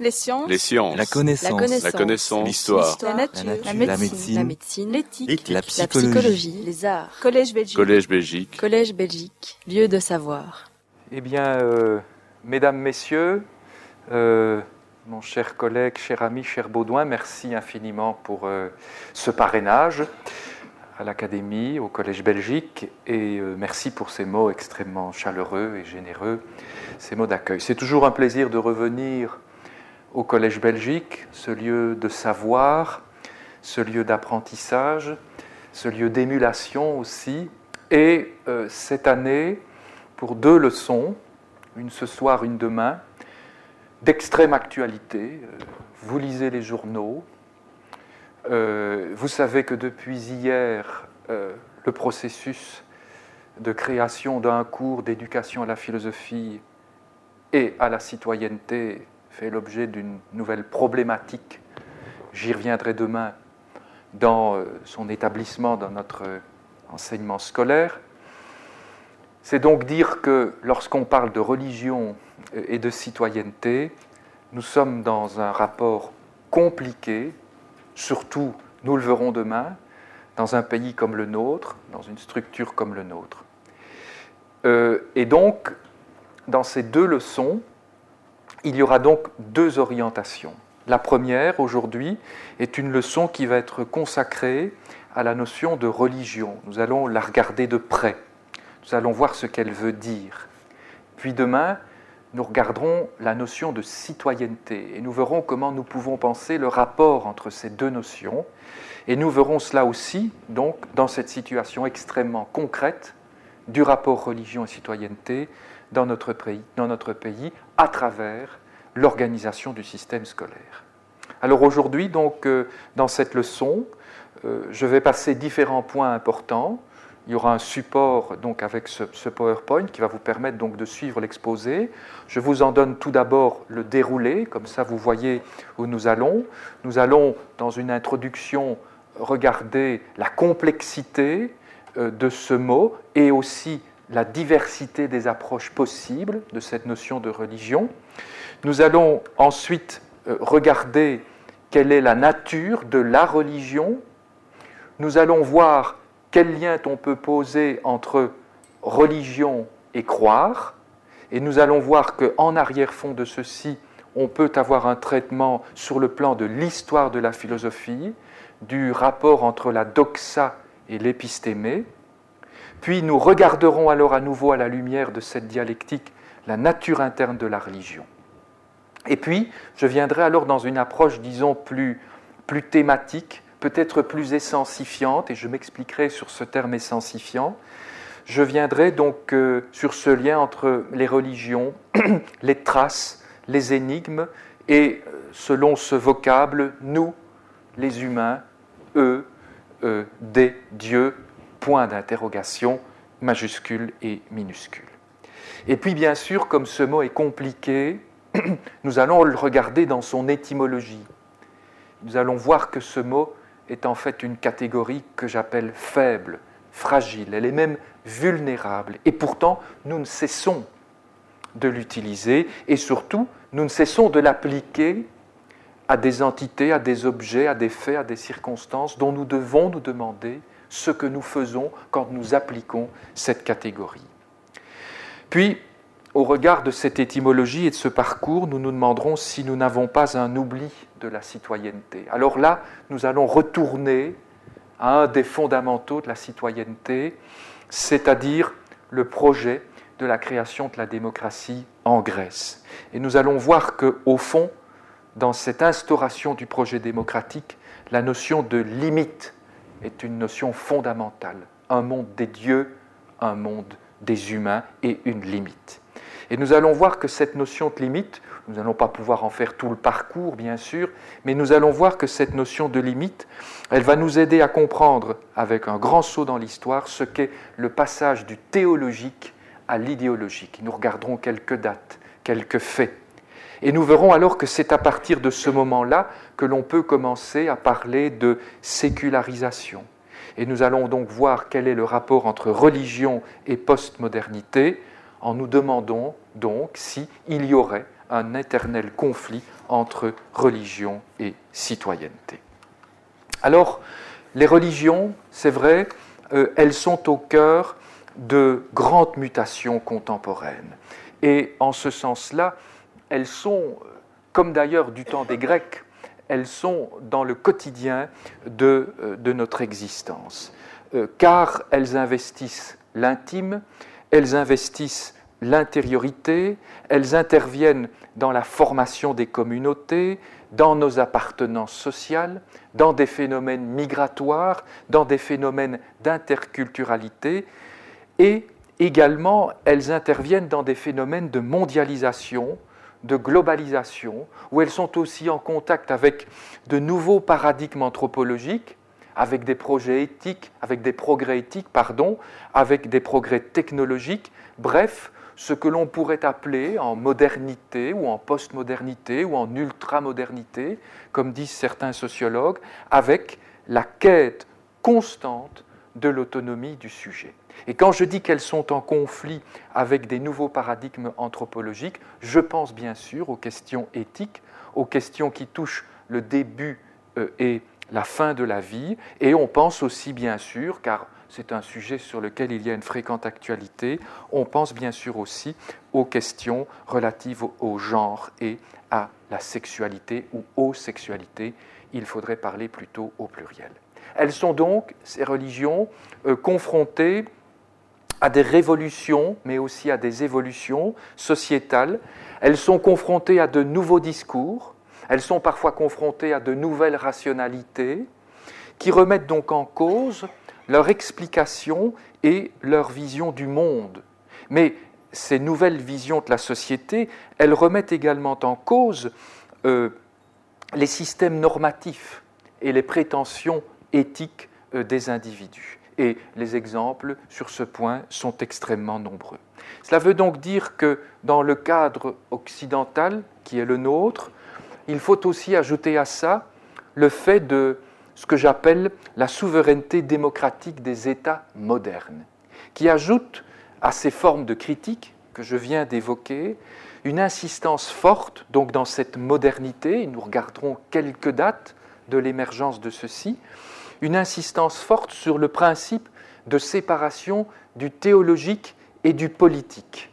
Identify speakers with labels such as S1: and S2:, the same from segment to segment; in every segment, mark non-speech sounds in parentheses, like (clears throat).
S1: Les sciences.
S2: Les sciences.
S3: La connaissance.
S1: La connaissance.
S2: L'histoire.
S1: La nature.
S3: La
S1: La
S3: nature.
S1: médecine.
S3: La
S1: médecine. L'éthique.
S3: La
S1: La
S3: psychologie.
S1: psychologie. Les arts. Collège Belgique.
S2: Collège Belgique.
S1: Collège Belgique. Lieu de savoir.
S4: Eh bien, euh, mesdames, messieurs, euh, mon cher collègue, cher ami, cher Baudouin, merci infiniment pour euh, ce parrainage à l'Académie, au Collège Belgique, et euh, merci pour ces mots extrêmement chaleureux et généreux, ces mots d'accueil. C'est toujours un plaisir de revenir au Collège Belgique, ce lieu de savoir, ce lieu d'apprentissage, ce lieu d'émulation aussi, et euh, cette année, pour deux leçons, une ce soir, une demain, d'extrême actualité. Euh, Vous lisez les journaux. Euh, vous savez que depuis hier, le processus de création d'un cours d'éducation à la philosophie et à la citoyenneté fait l'objet d'une nouvelle problématique. J'y reviendrai demain dans euh, son établissement, dans notre euh, enseignement scolaire. C'est donc dire que lorsqu'on parle de religion et de citoyenneté, nous sommes dans un rapport compliqué, surtout, nous le verrons demain, dans un pays comme le nôtre, dans une structure comme le nôtre. Euh, et donc, dans ces deux leçons, il y aura donc deux orientations. La première, aujourd'hui, est une leçon qui va être consacrée à la notion de religion. Nous allons la regarder de près. Nous allons voir ce qu'elle veut dire. Puis demain, nous regarderons la notion de citoyenneté et nous verrons comment nous pouvons penser le rapport entre ces deux notions. Et nous verrons cela aussi, donc, dans cette situation extrêmement concrète du rapport religion et citoyenneté dans notre pays, à travers l'organisation du système scolaire. Alors aujourd'hui, donc, euh, dans cette leçon, euh, je vais passer différents points importants. Il y aura un support donc avec ce, ce PowerPoint qui va vous permettre donc de suivre l'exposé. Je vous en donne tout d'abord le déroulé, comme ça vous voyez où nous allons. Nous allons dans une introduction regarder la complexité euh, de ce mot et aussi la diversité des approches possibles de cette notion de religion. Nous allons ensuite euh, regarder quelle est la nature de la religion. Nous allons voir quel lien on peut poser entre religion et croire. Et nous allons voir qu'en arrière-fond de ceci, on peut avoir un traitement sur le plan de l'histoire de la philosophie, du rapport entre la doxa et l'épistémé. Puis nous regarderons alors à nouveau à la lumière de cette dialectique la nature interne de la religion. Et puis, je viendrai alors dans une approche, disons, plus, plus thématique, peut-être plus essensifiante, et je m'expliquerai sur ce terme essensifiant. Je viendrai donc euh, sur ce lien entre les religions, (clears throat) les traces, les énigmes, et euh, selon ce vocable, nous, les humains, eux, euh, des dieux, point d'interrogation, majuscule et minuscule. Et puis bien sûr, comme ce mot est compliqué, (clears throat) nous allons le regarder dans son étymologie. Nous allons voir que ce mot est en fait une catégorie que j'appelle faible, fragile, elle est même vulnérable. Et pourtant, nous ne cessons de l'utiliser et surtout, nous ne cessons de l'appliquer à des entités, à des objets, à des faits, à des circonstances dont nous devons nous demander ce que nous faisons quand nous appliquons cette catégorie. Puis, au regard de cette étymologie et de ce parcours, nous nous demanderons si nous n'avons pas un oubli de la citoyenneté. Alors là, nous allons retourner à un des fondamentaux de la citoyenneté, c'est-à-dire le projet de la création de la démocratie en Grèce. Et nous allons voir qu'au fond, dans cette instauration du projet démocratique, la notion de limite est une notion fondamentale. Un monde des dieux, un monde des humains et une limite. Et nous allons voir que cette notion de limite, nous n'allons pas pouvoir en faire tout le parcours, bien sûr, mais nous allons voir que cette notion de limite, elle va nous aider à comprendre, avec un grand saut dans l'histoire, ce qu'est le passage du théologique à l'idéologique. Nous regarderons quelques dates, quelques faits. Et nous verrons alors que c'est à partir de ce moment-là que l'on peut commencer à parler de sécularisation. Et nous allons donc voir quel est le rapport entre religion et postmodernité en nous demandant donc s'il y aurait un éternel conflit entre religion et citoyenneté. Alors, les religions, c'est vrai, euh, elles sont au cœur de grandes mutations contemporaines. Et en ce sens-là, elles sont, comme d'ailleurs du temps des Grecs, elles sont dans le quotidien de, euh, notre existence, euh, car elles investissent l'intime, elles investissent l'intériorité, elles interviennent dans la formation des communautés, dans nos appartenances sociales, dans des phénomènes migratoires, dans des phénomènes d'interculturalité, et également elles interviennent dans des phénomènes de mondialisation, de globalisation, où elles sont aussi en contact avec de nouveaux paradigmes anthropologiques, avec des projets éthiques, avec des progrès éthiques, pardon, avec des progrès technologiques, bref, ce que l'on pourrait appeler en modernité ou en postmodernité ou en ultramodernité, comme disent certains sociologues, avec la quête constante de l'autonomie du sujet. Et quand je dis qu'elles sont en conflit avec des nouveaux paradigmes anthropologiques, je pense bien sûr aux questions éthiques, aux questions qui touchent le début euh, et la fin de la vie, et on pense aussi bien sûr, car c'est un sujet sur lequel il y a une fréquente actualité. On pense bien sûr aussi aux questions relatives au genre et à la sexualité ou aux sexualités. Il faudrait parler plutôt au pluriel. Elles sont donc, ces religions, euh, confrontées à des révolutions, mais aussi à des évolutions sociétales. Elles sont confrontées à de nouveaux discours, elles sont parfois confrontées à de nouvelles rationalités, qui remettent donc en cause leur explication et leur vision du monde. Mais ces nouvelles visions de la société, elles remettent également en cause euh, les systèmes normatifs et les prétentions éthiques euh, des individus. Et les exemples sur ce point sont extrêmement nombreux. Cela veut donc dire que dans le cadre occidental qui est le nôtre, il faut aussi ajouter à ça le fait de ce que j'appelle la souveraineté démocratique des États modernes, qui ajoute à ces formes de critique que je viens d'évoquer une insistance forte donc dans cette modernité, nous regarderons quelques dates de l'émergence de ceci, une insistance forte sur le principe de séparation du théologique et du politique.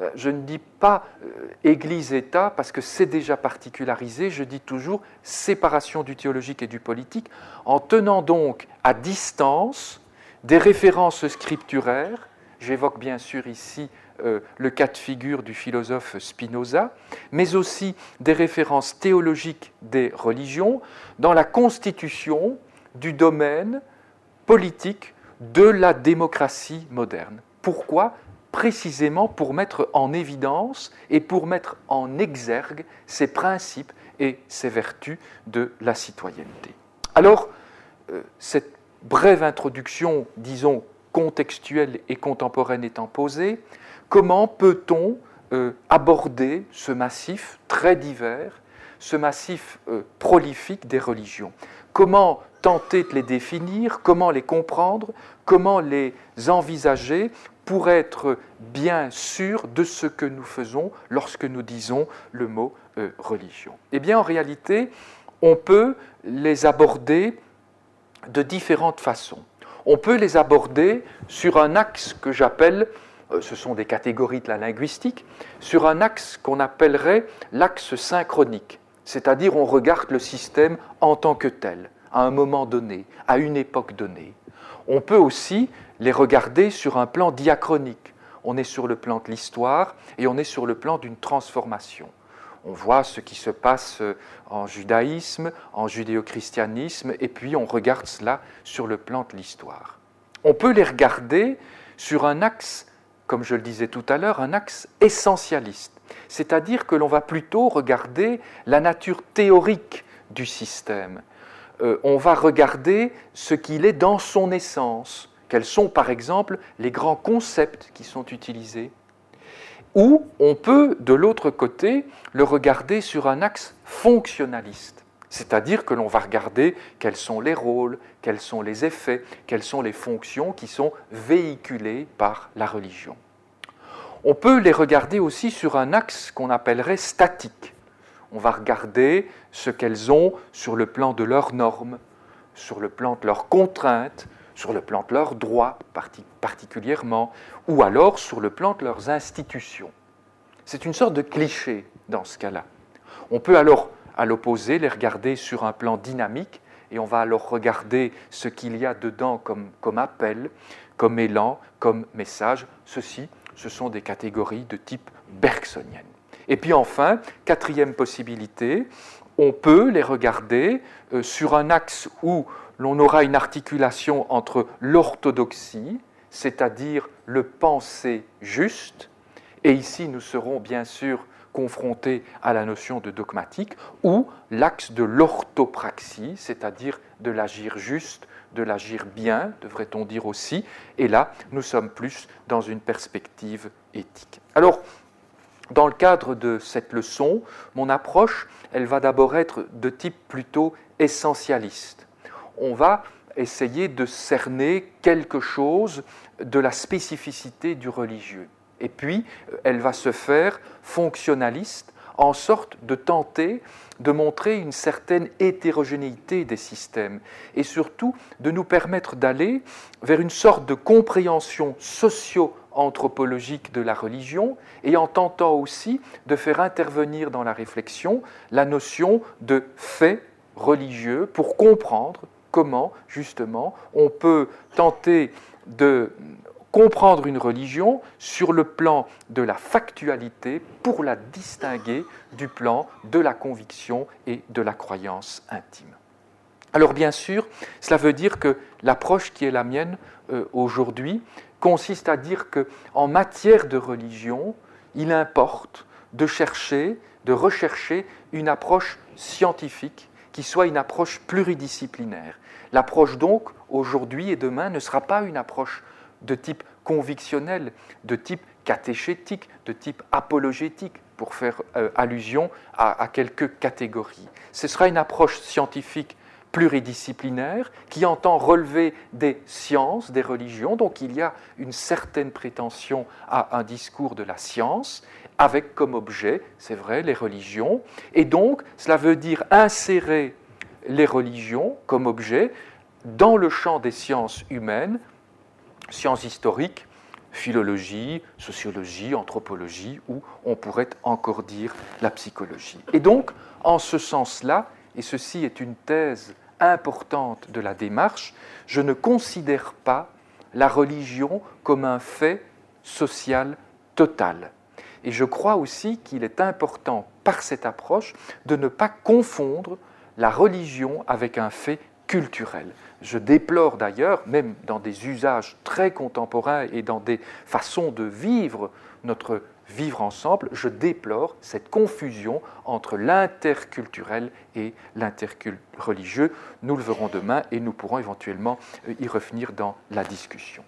S4: Euh, je ne dis pas euh, Église-État parce que c'est déjà particularisé, je dis toujours séparation du théologique et du politique, en tenant donc à distance des références scripturaires. J'évoque bien sûr ici euh, le cas de figure du philosophe Spinoza, mais aussi des références théologiques des religions dans la constitution du domaine politique de la démocratie moderne. Pourquoi? Précisément pour mettre en évidence et pour mettre en exergue ces principes et ces vertus de la citoyenneté. Alors, euh, cette brève introduction, disons, contextuelle et contemporaine étant posée, comment peut-on euh, aborder ce massif très divers, ce massif euh, prolifique des religions? Comment tenter de les définir, comment les comprendre, comment les envisager pour être bien sûr de ce que nous faisons lorsque nous disons le mot euh, religion Eh bien, en réalité, on peut les aborder de différentes façons. On peut les aborder sur un axe que j'appelle, euh, ce sont des catégories de la linguistique, sur un axe qu'on appellerait l'axe synchronique, c'est-à-dire on regarde le système en tant que tel, à un moment donné, à une époque donnée. On peut aussi les regarder sur un plan diachronique. On est sur le plan de l'histoire et on est sur le plan d'une transformation. On voit ce qui se passe en judaïsme, en judéo-christianisme, et puis on regarde cela sur le plan de l'histoire. On peut les regarder sur un axe, comme je le disais tout à l'heure, un axe essentialiste, c'est-à-dire que l'on va plutôt regarder la nature théorique du système. Euh, on va regarder ce qu'il est dans son essence, quels sont par exemple les grands concepts qui sont utilisés Ou on peut, de l'autre côté, le regarder sur un axe fonctionnaliste, c'est-à-dire que l'on va regarder quels sont les rôles, quels sont les effets, quelles sont les fonctions qui sont véhiculées par la religion. On peut les regarder aussi sur un axe qu'on appellerait statique. On va regarder ce qu'elles ont sur le plan de leurs normes, sur le plan de leurs contraintes, sur le plan de leurs droits particulièrement, ou alors sur le plan de leurs institutions. C'est une sorte de cliché dans ce cas-là. On peut alors, à l'opposé, les regarder sur un plan dynamique, et on va alors regarder ce qu'il y a dedans comme, comme appel, comme élan, comme message. Ceci, ce sont des catégories de type bergsonienne. Et puis enfin, quatrième possibilité, on peut les regarder euh, sur un axe où l'on aura une articulation entre l'orthodoxie, c'est-à-dire le penser juste, et ici nous serons bien sûr confrontés à la notion de dogmatique, ou l'axe de l'orthopraxie, c'est-à-dire de l'agir juste, de l'agir bien, devrait-on dire aussi, et là nous sommes plus dans une perspective éthique. Alors, dans le cadre de cette leçon, mon approche, elle va d'abord être de type plutôt essentialiste. On va essayer de cerner quelque chose de la spécificité du religieux. Et puis, elle va se faire fonctionnaliste, en sorte de tenter de montrer une certaine hétérogénéité des systèmes et surtout de nous permettre d'aller vers une sorte de compréhension socio-anthropologique de la religion et en tentant aussi de faire intervenir dans la réflexion la notion de fait religieux pour comprendre comment justement on peut tenter de comprendre une religion sur le plan de la factualité pour la distinguer du plan de la conviction et de la croyance intime. Alors bien sûr, cela veut dire que l'approche qui est la mienne euh, aujourd'hui consiste à dire que en matière de religion, il importe de chercher, de rechercher une approche scientifique qui soit une approche pluridisciplinaire. L'approche donc aujourd'hui et demain ne sera pas une approche de type convictionnel, de type catéchétique, de type apologétique, pour faire euh, allusion à, à, quelques catégories. Ce sera une approche scientifique pluridisciplinaire qui entend relever des sciences, des religions, donc il y a une certaine prétention à un discours de la science, avec comme objet, c'est vrai, les religions, et donc cela veut dire insérer les religions comme objet dans le champ des sciences humaines sciences historiques, philologie, sociologie, anthropologie, ou on pourrait encore dire la psychologie. Et donc, en ce sens-là, et ceci est une thèse importante de la démarche, je ne considère pas la religion comme un fait social total. Et je crois aussi qu'il est important, par cette approche, de ne pas confondre la religion avec un fait culturel. Je déplore d'ailleurs, même dans des usages très contemporains et dans des façons de vivre notre vivre ensemble, je déplore cette confusion entre l'interculturel et l'interreligieux. Nous le verrons demain et nous pourrons éventuellement euh, y revenir dans la discussion.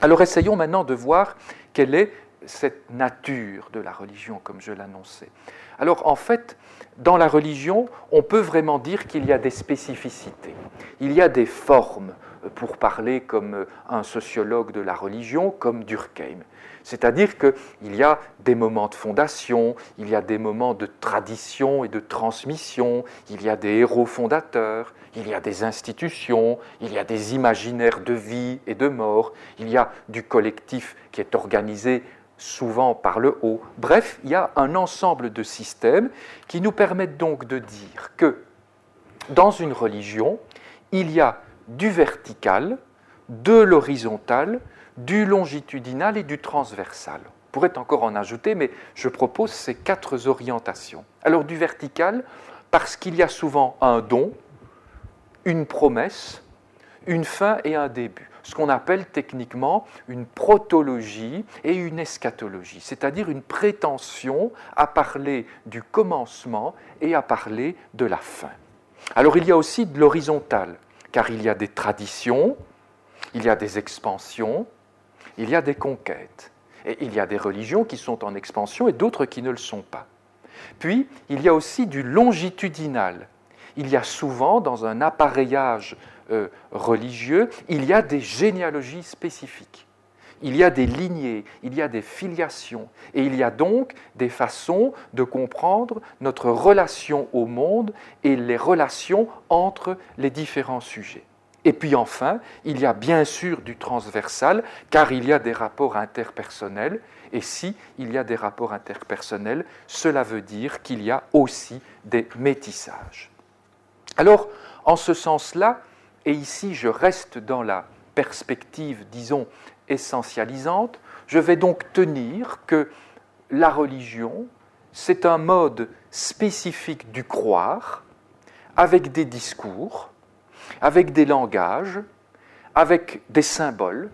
S4: Alors essayons maintenant de voir quelle est cette nature de la religion, comme je l'annonçais. Alors en fait, dans la religion, on peut vraiment dire qu'il y a des spécificités. Il y a des formes, euh, pour parler comme euh, un sociologue de la religion, comme Durkheim. C'est-à-dire qu'il y a des moments de fondation, il y a des moments de tradition et de transmission, il y a des héros fondateurs, il y a des institutions, il y a des imaginaires de vie et de mort, il y a du collectif qui est organisé souvent par le haut. Bref, il y a un ensemble de systèmes qui nous permettent donc de dire que dans une religion, il y a du vertical, de l'horizontal, du longitudinal et du transversal. On pourrait encore en ajouter, mais je propose ces quatre orientations. Alors du vertical, parce qu'il y a souvent un don, une promesse, une fin et un début ce qu'on appelle techniquement une protologie et une eschatologie, c'est-à-dire une prétention à parler du commencement et à parler de la fin. Alors il y a aussi de l'horizontal, car il y a des traditions, il y a des expansions, il y a des conquêtes, et il y a des religions qui sont en expansion et d'autres qui ne le sont pas. Puis, il y a aussi du longitudinal. Il y a souvent, dans un appareillage euh, religieux, il y a des généalogies spécifiques. il y a des lignées, il y a des filiations, et il y a donc des façons de comprendre notre relation au monde et les relations entre les différents sujets. Et puis enfin, il y a bien sûr du transversal, car il y a des rapports interpersonnels, et si il y a des rapports interpersonnels, cela veut dire qu'il y a aussi des métissages. Alors, en ce sens-là, et ici je reste dans la perspective, disons, essentialisante, je vais donc tenir que la religion, c'est un mode spécifique du croire, avec des discours, avec des langages, avec des symboles,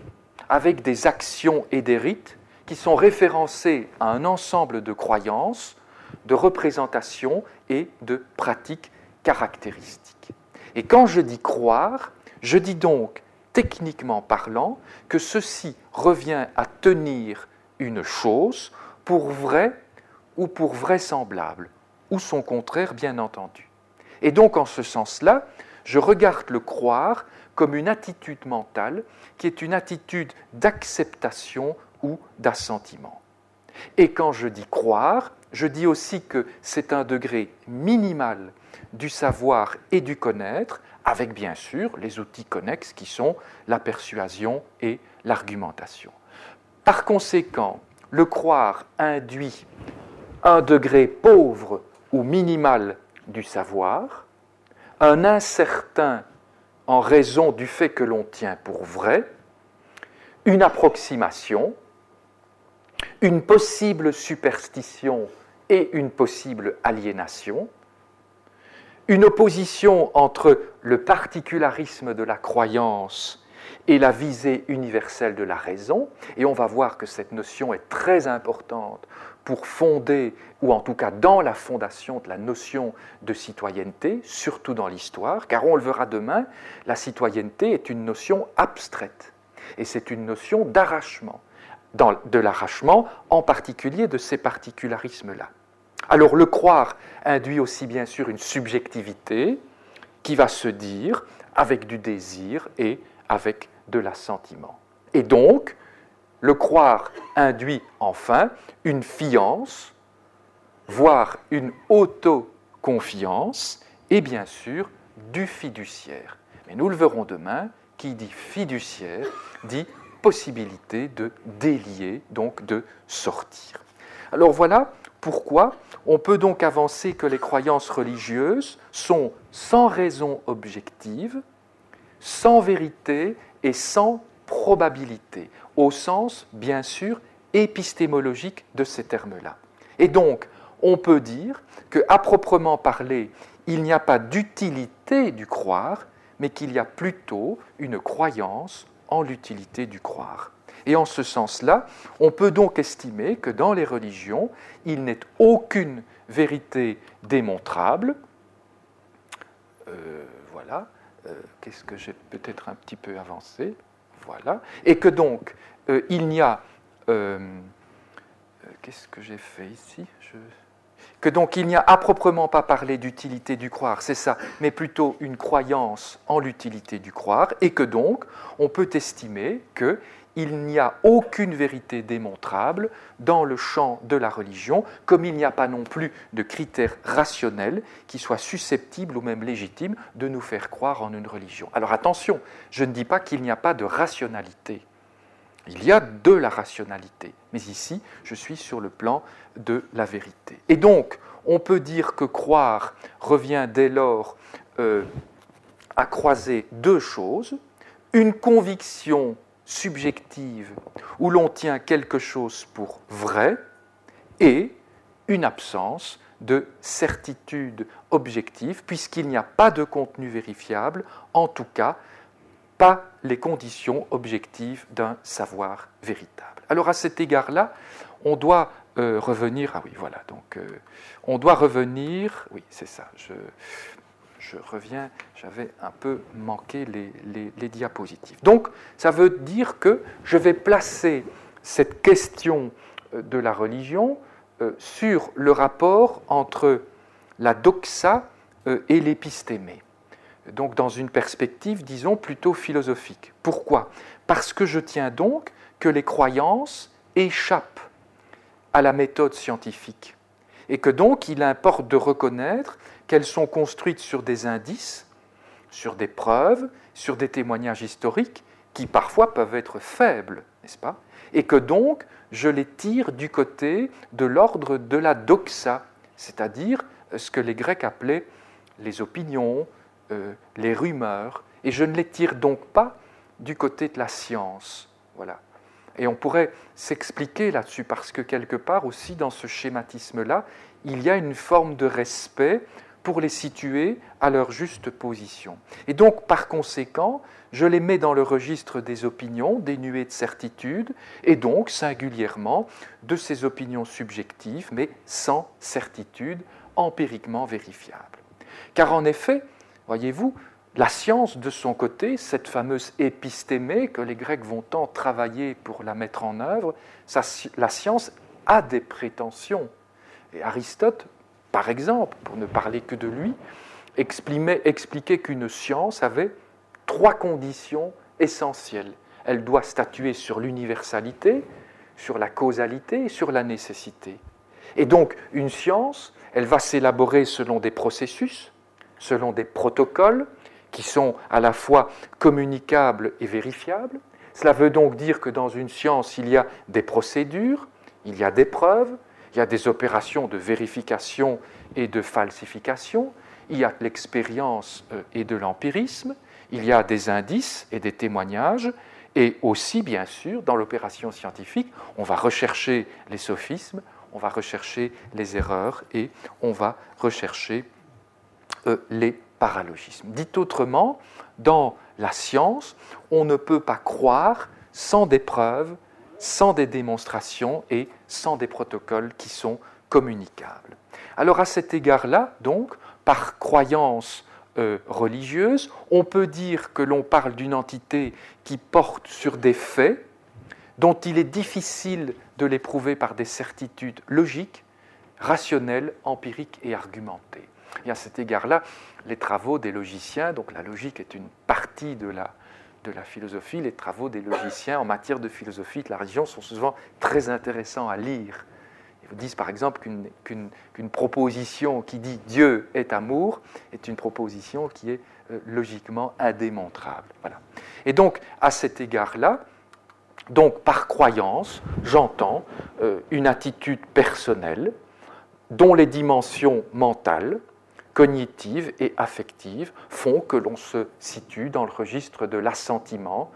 S4: avec des actions et des rites qui sont référencés à un ensemble de croyances, de représentations et de pratiques caractéristiques. Et quand je dis croire, je dis donc, techniquement parlant, que ceci revient à tenir une chose pour vrai ou pour vraisemblable, ou son contraire, bien entendu. Et donc, en ce sens-là, je regarde le croire comme une attitude mentale qui est une attitude d'acceptation ou d'assentiment. Et quand je dis croire, je dis aussi que c'est un degré minimal du savoir et du connaître, avec bien sûr les outils connexes qui sont la persuasion et l'argumentation. Par conséquent, le croire induit un degré pauvre ou minimal du savoir, un incertain en raison du fait que l'on tient pour vrai, une approximation, une possible superstition et une possible aliénation, une opposition entre le particularisme de la croyance et la visée universelle de la raison, et on va voir que cette notion est très importante pour fonder, ou en tout cas dans la fondation de la notion de citoyenneté, surtout dans l'histoire, car on le verra demain, la citoyenneté est une notion abstraite, et c'est une notion d'arrachement, de l'arrachement en particulier de ces particularismes-là. Alors le croire induit aussi bien sûr une subjectivité qui va se dire avec du désir et avec de l'assentiment. Et donc, le croire induit enfin une fiance, voire une autoconfiance, et bien sûr du fiduciaire. Mais nous le verrons demain, qui dit fiduciaire dit possibilité de délier, donc de sortir. Alors voilà pourquoi on peut donc avancer que les croyances religieuses sont sans raison objective, sans vérité et sans probabilité, au sens, bien sûr, épistémologique de ces termes-là. Et donc, on peut dire qu'à proprement parler, il n'y a pas d'utilité du croire, mais qu'il y a plutôt une croyance en l'utilité du croire. Et en ce sens-là, on peut donc estimer que dans les religions, il n'est aucune vérité démontrable. Euh, voilà. Euh, qu'est-ce que j'ai peut-être un petit peu avancé? Voilà. Et que donc, euh, il n'y a. Qu'est-ce que j'ai fait ici? Que donc il n'y a à proprement pas parlé d'utilité du croire, c'est ça, mais plutôt une croyance en l'utilité du croire, et que donc on peut estimer que il n'y a aucune vérité démontrable dans le champ de la religion, comme il n'y a pas non plus de critères rationnels qui soient susceptibles ou même légitimes de nous faire croire en une religion. Alors attention, je ne dis pas qu'il n'y a pas de rationalité. Il y a de la rationalité, mais ici, je suis sur le plan de la vérité. Et donc, on peut dire que croire revient dès lors euh, à croiser deux choses, une conviction subjective où l'on tient quelque chose pour vrai et une absence de certitude objective puisqu'il n'y a pas de contenu vérifiable, en tout cas pas les conditions objectives d'un savoir véritable. Alors à cet égard-là, on doit euh, revenir, ah oui voilà, donc euh, on doit revenir, oui c'est ça, je reviens, j'avais un peu manqué les, diapositives. Donc, ça veut dire que je vais placer cette question euh, de la religion euh, sur le rapport entre la doxa euh, et l'épistémée. donc dans une perspective, disons, plutôt philosophique. Pourquoi? Parce que je tiens donc que les croyances échappent à la méthode scientifique et que donc il importe de reconnaître qu'elles sont construites sur des indices, sur des preuves, sur des témoignages historiques qui parfois peuvent être faibles, n'est-ce pas? Et que donc je les tire du côté de l'ordre de la doxa, c'est-à-dire ce que les Grecs appelaient les opinions, euh, les rumeurs, et je ne les tire donc pas du côté de la science. Voilà. Et on pourrait s'expliquer là-dessus parce que quelque part aussi dans ce schématisme-là, il y a une forme de respect pour les situer à leur juste position. Et donc, par conséquent, je les mets dans le registre des opinions dénuées de certitude, et donc singulièrement de ces opinions subjectives, mais sans certitude empiriquement vérifiable. Car en effet, voyez-vous, la science, de son côté, cette fameuse épistémée que les Grecs vont tant travailler pour la mettre en œuvre, la science a des prétentions. Et Aristote, par exemple, pour ne parler que de lui, expliquait qu'une science avait trois conditions essentielles. Elle doit statuer sur l'universalité, sur la causalité et sur la nécessité. Et donc, une science, elle va s'élaborer selon des processus, selon des protocoles, qui sont à la fois communicables et vérifiables. Cela veut donc dire que dans une science, il y a des procédures, il y a des preuves, il y a des opérations de vérification et de falsification, il y a de l'expérience euh, et de l'empirisme, il y a des indices et des témoignages, et aussi, bien sûr, dans l'opération scientifique, on va rechercher les sophismes, on va rechercher les erreurs et on va rechercher euh, les paralogisme. Dit autrement, dans la science, on ne peut pas croire sans des preuves, sans des démonstrations et sans des protocoles qui sont communicables. Alors à cet égard-là, donc, par croyance euh, religieuse, on peut dire que l'on parle d'une entité qui porte sur des faits dont il est difficile de les prouver par des certitudes logiques, rationnelles, empiriques et argumentées. Et à cet égard-là, les travaux des logiciens, donc la logique est une partie de la, de la philosophie, les travaux des logiciens en matière de philosophie de la religion sont souvent très intéressants à lire. Ils vous disent par exemple qu'une proposition qui dit Dieu est amour est une proposition qui est euh, logiquement indémontrable. Voilà. Et donc, à cet égard-là, donc par croyance, j'entends euh, une attitude personnelle dont les dimensions mentales, cognitives et affectives font que l'on se situe dans le registre de l'assentiment,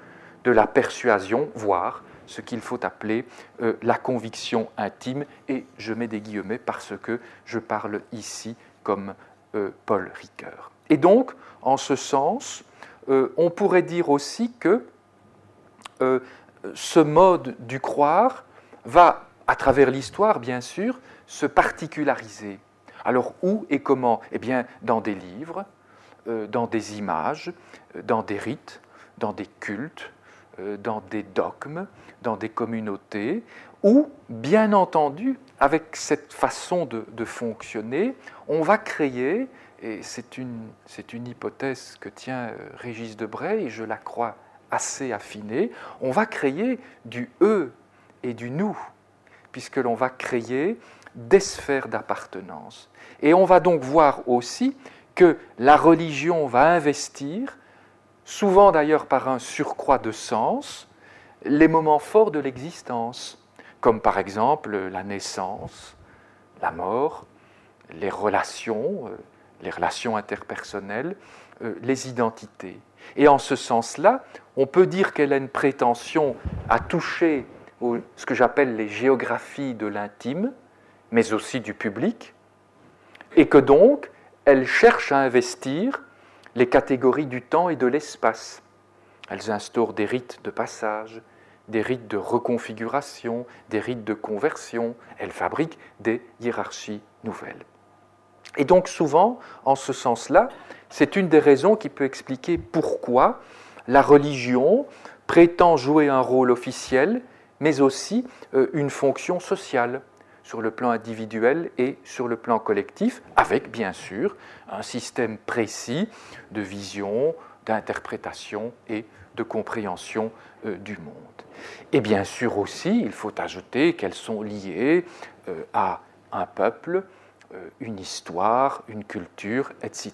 S4: de la persuasion, voire ce qu'il faut appeler euh, la conviction intime, et je mets des guillemets parce que je parle ici comme euh, Paul Ricoeur. Et donc, en ce sens, euh, on pourrait dire aussi que ce mode du croire va, à travers l'histoire bien sûr, se particulariser. Alors où et comment? Eh bien dans des livres, euh, dans des images, euh, dans des rites, dans des cultes, euh, dans des dogmes, dans des communautés, ou bien entendu, avec cette façon de, fonctionner, on va créer, et c'est une, une, hypothèse que tient Régis Debray, et je la crois assez affinée, on va créer du eux et du nous, puisque l'on va créer des sphères d'appartenance. Et on va donc voir aussi que la religion va investir, souvent d'ailleurs par un surcroît de sens, les moments forts de l'existence, comme par exemple la naissance, la mort, les relations, euh, les relations interpersonnelles, euh, les identités. Et en ce sens-là, on peut dire qu'elle a une prétention à toucher ce que j'appelle les géographies de l'intime, mais aussi du public, et que donc elles cherchent à investir les catégories du temps et de l'espace. Elles instaurent des rites de passage, des rites de reconfiguration, des rites de conversion, elles fabriquent des hiérarchies nouvelles. Et donc souvent, en ce sens-là, c'est une des raisons qui peut expliquer pourquoi la religion prétend jouer un rôle officiel, mais aussi euh, une fonction sociale sur le plan individuel et sur le plan collectif, avec bien sûr un système précis de vision, d'interprétation et de compréhension euh, du monde. Et bien sûr aussi, il faut ajouter qu'elles sont liées euh, à un peuple, euh, une histoire, une culture, etc.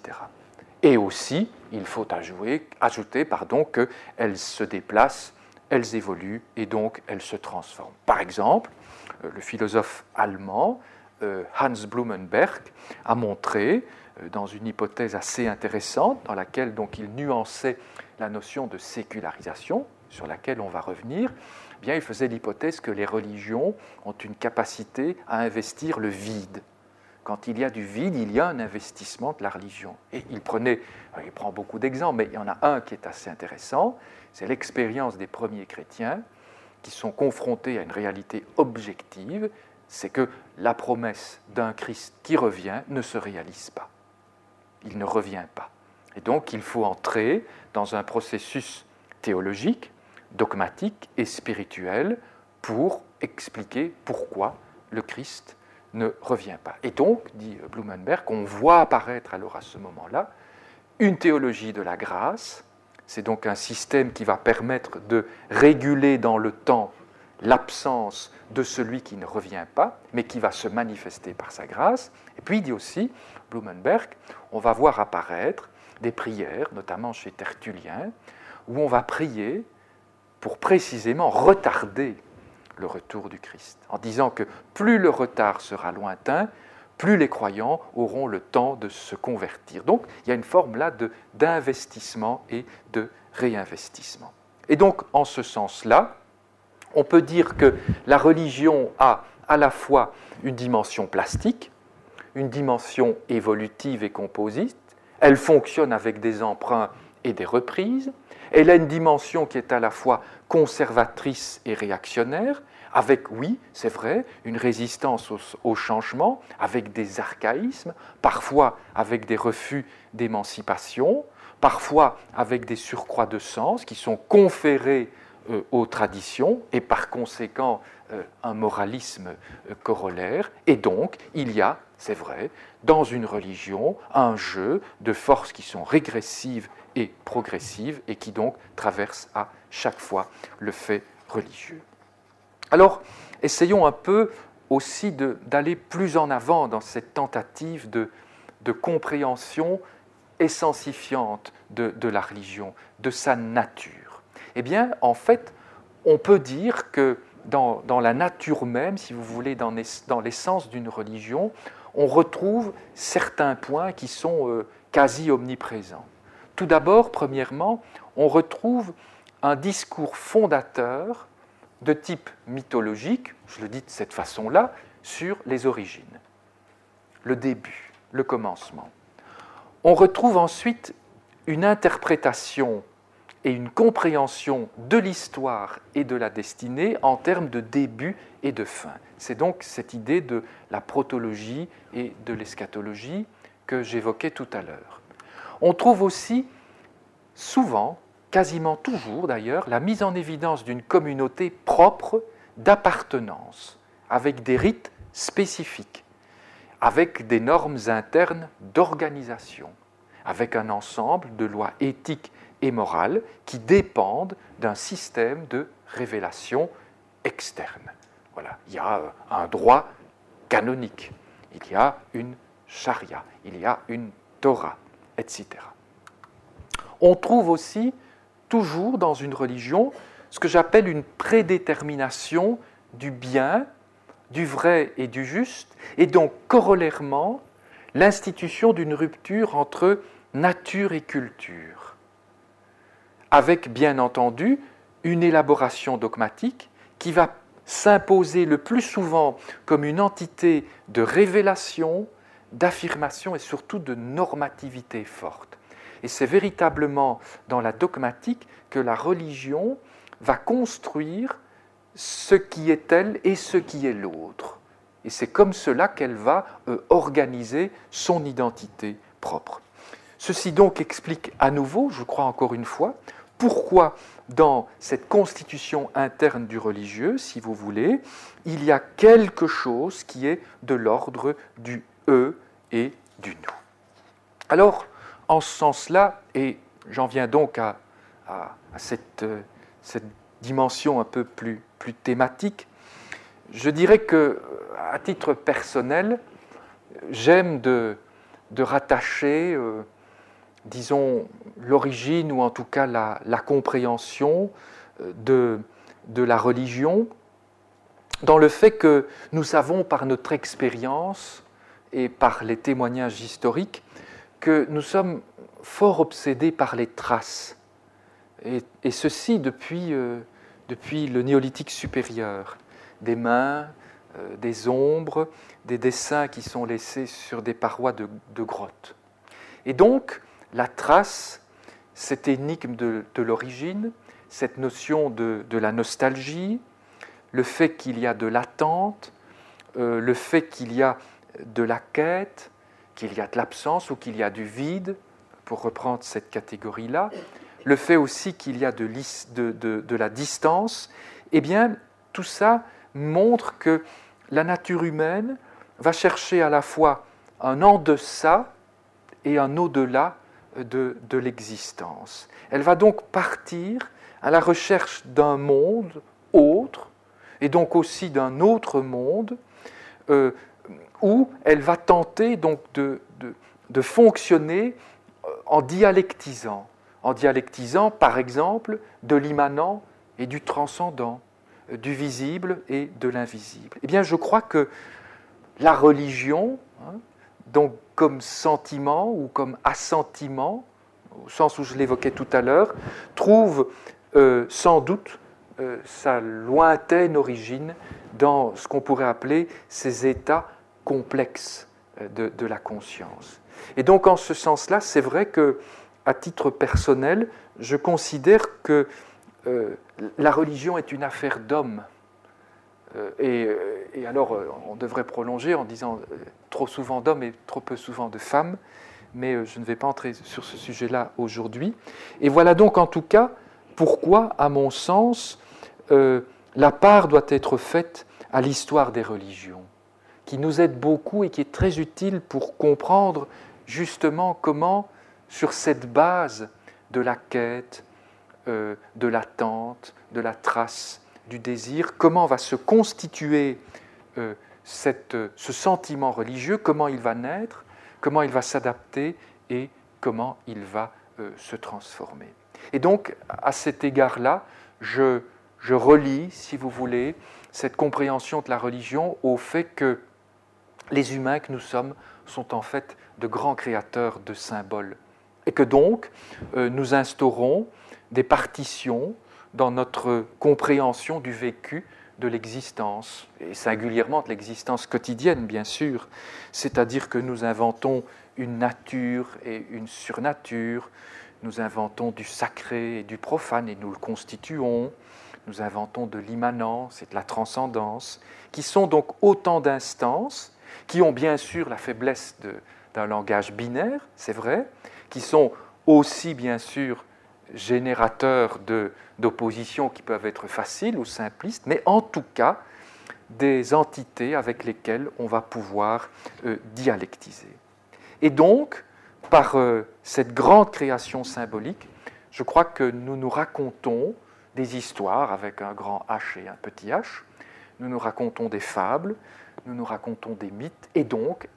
S4: Et aussi, il faut ajouter, ajouter pardon, qu'elles se déplacent, elles évoluent et donc elles se transforment. Par exemple, le philosophe allemand Hans Blumenberg a montré dans une hypothèse assez intéressante dans laquelle donc il nuançait la notion de sécularisation, sur laquelle on va revenir, eh bien, il faisait l'hypothèse que les religions ont une capacité à investir le vide. Quand il y a du vide, il y a un investissement de la religion. Et il prenait, il prend beaucoup d'exemples, mais il y en a un qui est assez intéressant, c'est l'expérience des premiers chrétiens qui sont confrontés à une réalité objective, c'est que la promesse d'un Christ qui revient ne se réalise pas. Il ne revient pas. Et donc il faut entrer dans un processus théologique, dogmatique et spirituel pour expliquer pourquoi le Christ ne revient pas. Et donc, dit Blumenberg, on voit apparaître alors à ce moment-là une théologie de la grâce. C'est donc un système qui va permettre de réguler dans le temps l'absence de celui qui ne revient pas, mais qui va se manifester par sa grâce. Et puis il dit aussi, Blumenberg, on va voir apparaître des prières, notamment chez Tertullien, où on va prier pour précisément retarder le retour du Christ, en disant que plus le retard sera lointain, plus les croyants auront le temps de se convertir. Donc il y a une forme là d'investissement et de réinvestissement. Et donc en ce sens-là, on peut dire que la religion a à la fois une dimension plastique, une dimension évolutive et composite, elle fonctionne avec des emprunts et des reprises, elle a une dimension qui est à la fois conservatrice et réactionnaire, avec, oui, c'est vrai, une résistance au, changement, avec des archaïsmes, parfois avec des refus d'émancipation, parfois avec des surcroîts de sens qui sont conférés euh, aux traditions et par conséquent euh, un moralisme euh, corollaire. Et donc, il y a, c'est vrai, dans une religion, un jeu de forces qui sont régressives et progressives et qui donc traversent à chaque fois le fait religieux. Alors, essayons un peu aussi d'aller plus en avant dans cette tentative de, compréhension essensifiante de, la religion, de sa nature. Eh bien, en fait, on peut dire que dans, dans, la nature même, si vous voulez, dans, l'essence d'une religion, on retrouve certains points qui sont euh, quasi omniprésents. Tout d'abord, premièrement, on retrouve un discours fondateur de type mythologique, je le dis de cette façon-là, sur les origines, le début, le commencement. On retrouve ensuite une interprétation et une compréhension de l'histoire et de la destinée en termes de début et de fin. C'est donc cette idée de la protologie et de l'eschatologie que j'évoquais tout à l'heure. On trouve aussi souvent, quasiment toujours d'ailleurs, la mise en évidence d'une communauté propre d'appartenance, avec des rites spécifiques, avec des normes internes d'organisation, avec un ensemble de lois éthiques et morales qui dépendent d'un système de révélation externe. Voilà, il y a euh, un droit canonique, il y a une charia, il y a une Torah, etc. On trouve aussi toujours dans une religion ce que j'appelle une prédétermination du bien, du vrai et du juste, et donc corollairement l'institution d'une rupture entre nature et culture avec bien entendu une élaboration dogmatique qui va s'imposer le plus souvent comme une entité de révélation, d'affirmation et surtout de normativité forte. Et c'est véritablement dans la dogmatique que la religion va construire ce qui est elle et ce qui est l'autre. Et c'est comme cela qu'elle va euh, organiser son identité propre. Ceci donc explique à nouveau, je crois encore une fois, pourquoi dans cette constitution interne du religieux, si vous voulez, il y a quelque chose qui est de l'ordre du eux et du nous. Alors, en ce sens-là, et j'en viens donc à, cette, cette, dimension un peu plus, thématique, je dirais que, à titre personnel, j'aime de, rattacher, euh, disons, l'origine ou en tout cas la, compréhension euh, de, la religion dans le fait que nous savons par notre expérience et par les témoignages historiques que nous sommes fort obsédés par les traces, et, ceci depuis, euh, depuis le néolithique supérieur, des mains, euh, des ombres, des dessins qui sont laissés sur des parois de, grottes. Et donc, la trace, cette énigme de, l'origine, cette notion de, la nostalgie, le fait qu'il y a de l'attente, euh, le fait qu'il y a de la quête, qu'il y a de l'absence ou qu'il y a du vide, pour reprendre cette catégorie-là, le fait aussi qu'il y a de, la distance, eh bien, tout ça montre que la nature humaine va chercher à la fois un en deçà et un au-delà de, de l'existence. Elle va donc partir à la recherche d'un monde autre, et donc aussi d'un autre monde, euh, où elle va tenter donc de, de, fonctionner euh, en dialectisant, en dialectisant par exemple de l'immanent et du transcendant, euh, du visible et de l'invisible. Eh bien, je crois que la religion, hein, donc comme sentiment ou comme assentiment, au sens où je l'évoquais tout à l'heure, trouve euh, sans doute sa lointaine origine dans ce qu'on pourrait appeler ces états complexe euh, de, la conscience. Et donc en ce sens-là, c'est vrai que, à titre personnel, je considère que euh, la religion est une affaire d'hommes. Euh, et, alors, on devrait prolonger en disant trop souvent d'hommes et trop peu souvent de femmes, mais je ne vais pas entrer sur ce sujet-là aujourd'hui. Et voilà donc en tout cas pourquoi, à mon sens, la part doit être faite à l'histoire des religions qui nous aide beaucoup et qui est très utile pour comprendre justement comment, sur cette base de la quête, euh, de l'attente, de la trace, du désir, comment va se constituer euh, cette, ce sentiment religieux, comment il va naître, comment il va s'adapter et comment il va euh, se transformer. Et donc, à cet égard-là, je, je relis, si vous voulez, cette compréhension de la religion au fait que les humains que nous sommes sont en fait de grands créateurs de symboles. Et que donc, euh, nous instaurons des partitions dans notre compréhension du vécu de l'existence, et singulièrement de l'existence quotidienne, bien sûr. C'est-à-dire que nous inventons une nature et une surnature, nous inventons du sacré et du profane, et nous le constituons, nous inventons de l'immanence et de la transcendance, qui sont donc autant d'instances qui ont bien sûr la faiblesse d'un langage binaire, c'est vrai, qui sont aussi bien sûr générateurs d'oppositions qui peuvent être faciles ou simplistes, mais en tout cas des entités avec lesquelles on va pouvoir euh, dialectiser. Et donc, par euh, cette grande création symbolique, je crois que nous nous racontons des histoires avec un grand H et un petit h, nous nous racontons des fables, nous nous racontons des mythes. Et donc,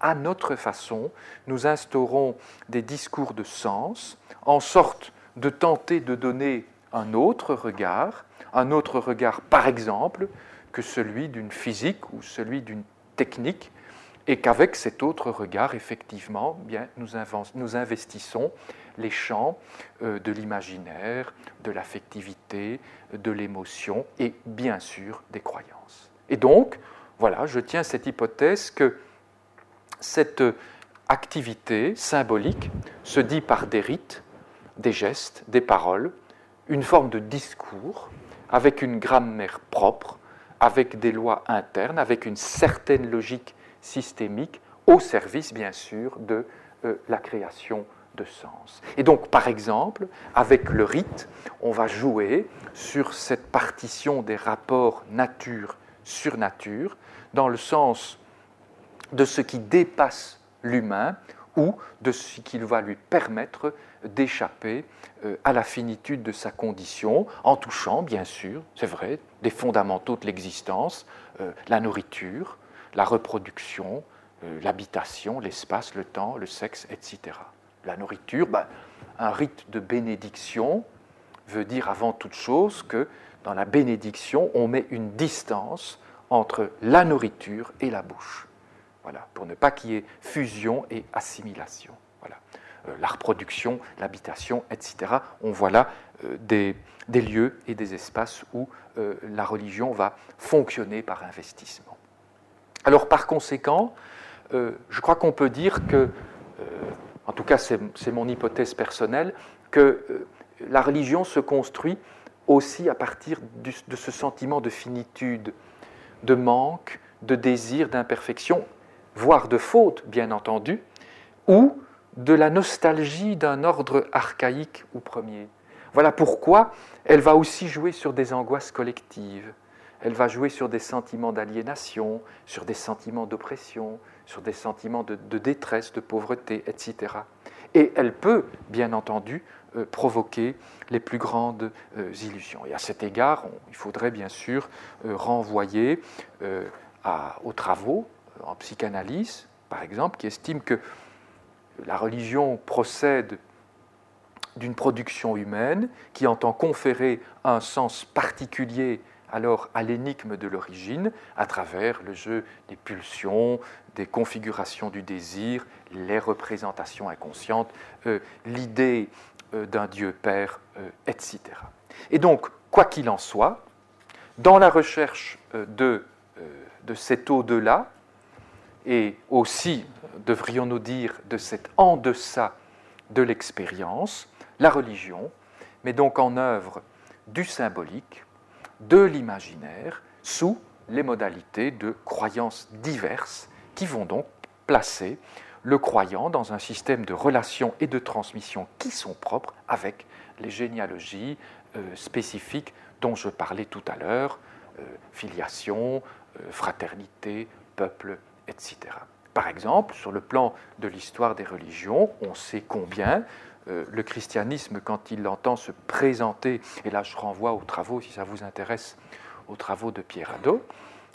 S4: à notre façon, nous instaurons des discours de sens en sorte de tenter de donner un autre regard, un autre regard par exemple que celui d'une physique ou celui d'une technique, et qu'avec cet autre regard, effectivement, bien, nous, nous investissons les champs euh, de l'imaginaire, de l'affectivité, de l'émotion et bien sûr des croyances. Et donc, voilà, je tiens cette hypothèse que cette activité symbolique se dit par des rites, des gestes, des paroles, une forme de discours avec une grammaire propre, avec des lois internes, avec une certaine logique systémique, au service bien sûr de euh, la création de sens. Et donc, par exemple, avec le rite, on va jouer sur cette partition des rapports nature sur nature, dans le sens de ce qui dépasse l'humain ou de ce qui va lui permettre d'échapper euh, à la finitude de sa condition, en touchant, bien sûr, c'est vrai, des fondamentaux de l'existence, euh, la nourriture, la reproduction, euh, l'habitation, l'espace, le temps, le sexe, etc. La nourriture, ben, un rite de bénédiction veut dire avant toute chose que dans la bénédiction, on met une distance entre la nourriture et la bouche. Voilà, pour ne pas qu'il y ait fusion et assimilation. Voilà. Euh, la reproduction, l'habitation, etc. On voit là euh, des, lieux et des espaces où la religion va fonctionner par investissement. Alors par conséquent, je crois qu'on peut dire que, en tout cas c'est mon hypothèse personnelle, que la religion se construit aussi à partir de ce sentiment de finitude, de manque, de désir, d'imperfection, voire de faute, bien entendu, ou de la nostalgie d'un ordre archaïque ou premier. Voilà pourquoi elle va aussi jouer sur des angoisses collectives, elle va jouer sur des sentiments d'aliénation, sur des sentiments d'oppression, sur des sentiments de, détresse, de pauvreté, etc. Et elle peut, bien entendu, euh, provoquer les plus grandes euh, illusions. Et à cet égard, il faudrait bien sûr euh, renvoyer aux travaux en psychanalyse, par exemple, qui estiment que la religion procède d'une production humaine qui entend conférer un sens particulier alors à l'énigme de l'origine à travers le jeu des pulsions, des configurations du désir, les représentations inconscientes, euh, l'idée euh, d'un Dieu Père, euh, etc. Et donc, quoi qu'il en soit, dans la recherche de, de cet au-delà, et aussi, devrions-nous dire, de cet en deçà de l'expérience, la religion met donc en œuvre du symbolique, de l'imaginaire, sous les modalités de croyances diverses qui vont donc placer le croyant dans un système de relations et de transmission qui sont propres avec les généalogies euh, spécifiques dont je parlais tout à l'heure, euh, filiation, euh, fraternité, peuple, etc. Par exemple, sur le plan de l'histoire des religions, on sait combien le christianisme, quand il entend se présenter, et là je renvoie aux travaux, si ça vous intéresse, aux travaux de Pierre Hadot,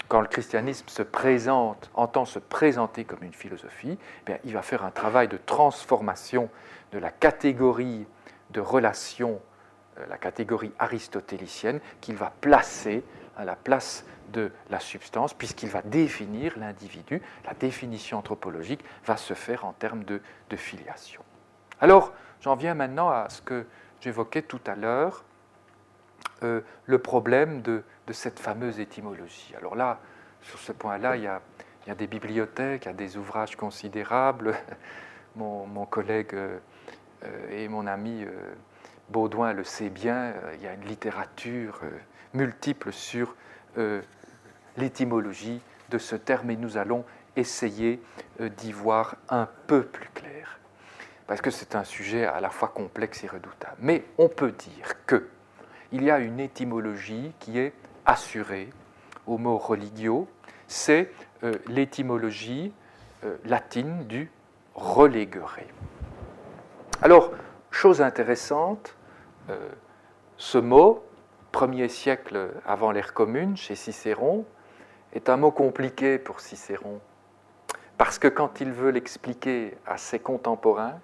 S4: quand le christianisme se présente, entend se présenter comme une philosophie, eh il va faire un travail de transformation de la catégorie de relation, euh, la catégorie aristotélicienne, qu'il va placer à la place de la substance, puisqu'il va définir l'individu. La définition anthropologique va se faire en termes de, filiation. Alors, j'en viens maintenant à ce que j'évoquais tout à l'heure, euh, le problème de, cette fameuse étymologie. Alors là, sur ce point-là, il, y a des bibliothèques, il y a des ouvrages considérables. (laughs) Mon, collègue euh, et mon ami euh, Baudouin le sait bien, il y a une littérature multiple sur l'étymologie de ce terme et nous allons essayer euh, d'y voir un peu plus clair. Parce que c'est un sujet à la fois complexe et redoutable. Mais on peut dire que il y a une étymologie qui est assurée au mot religio, c'est euh, l'étymologie euh, latine du relégueré. Alors, chose intéressante, ce mot, premier siècle avant l'ère commune, chez Cicéron, est un mot compliqué pour Cicéron, parce que quand il veut l'expliquer à ses contemporains,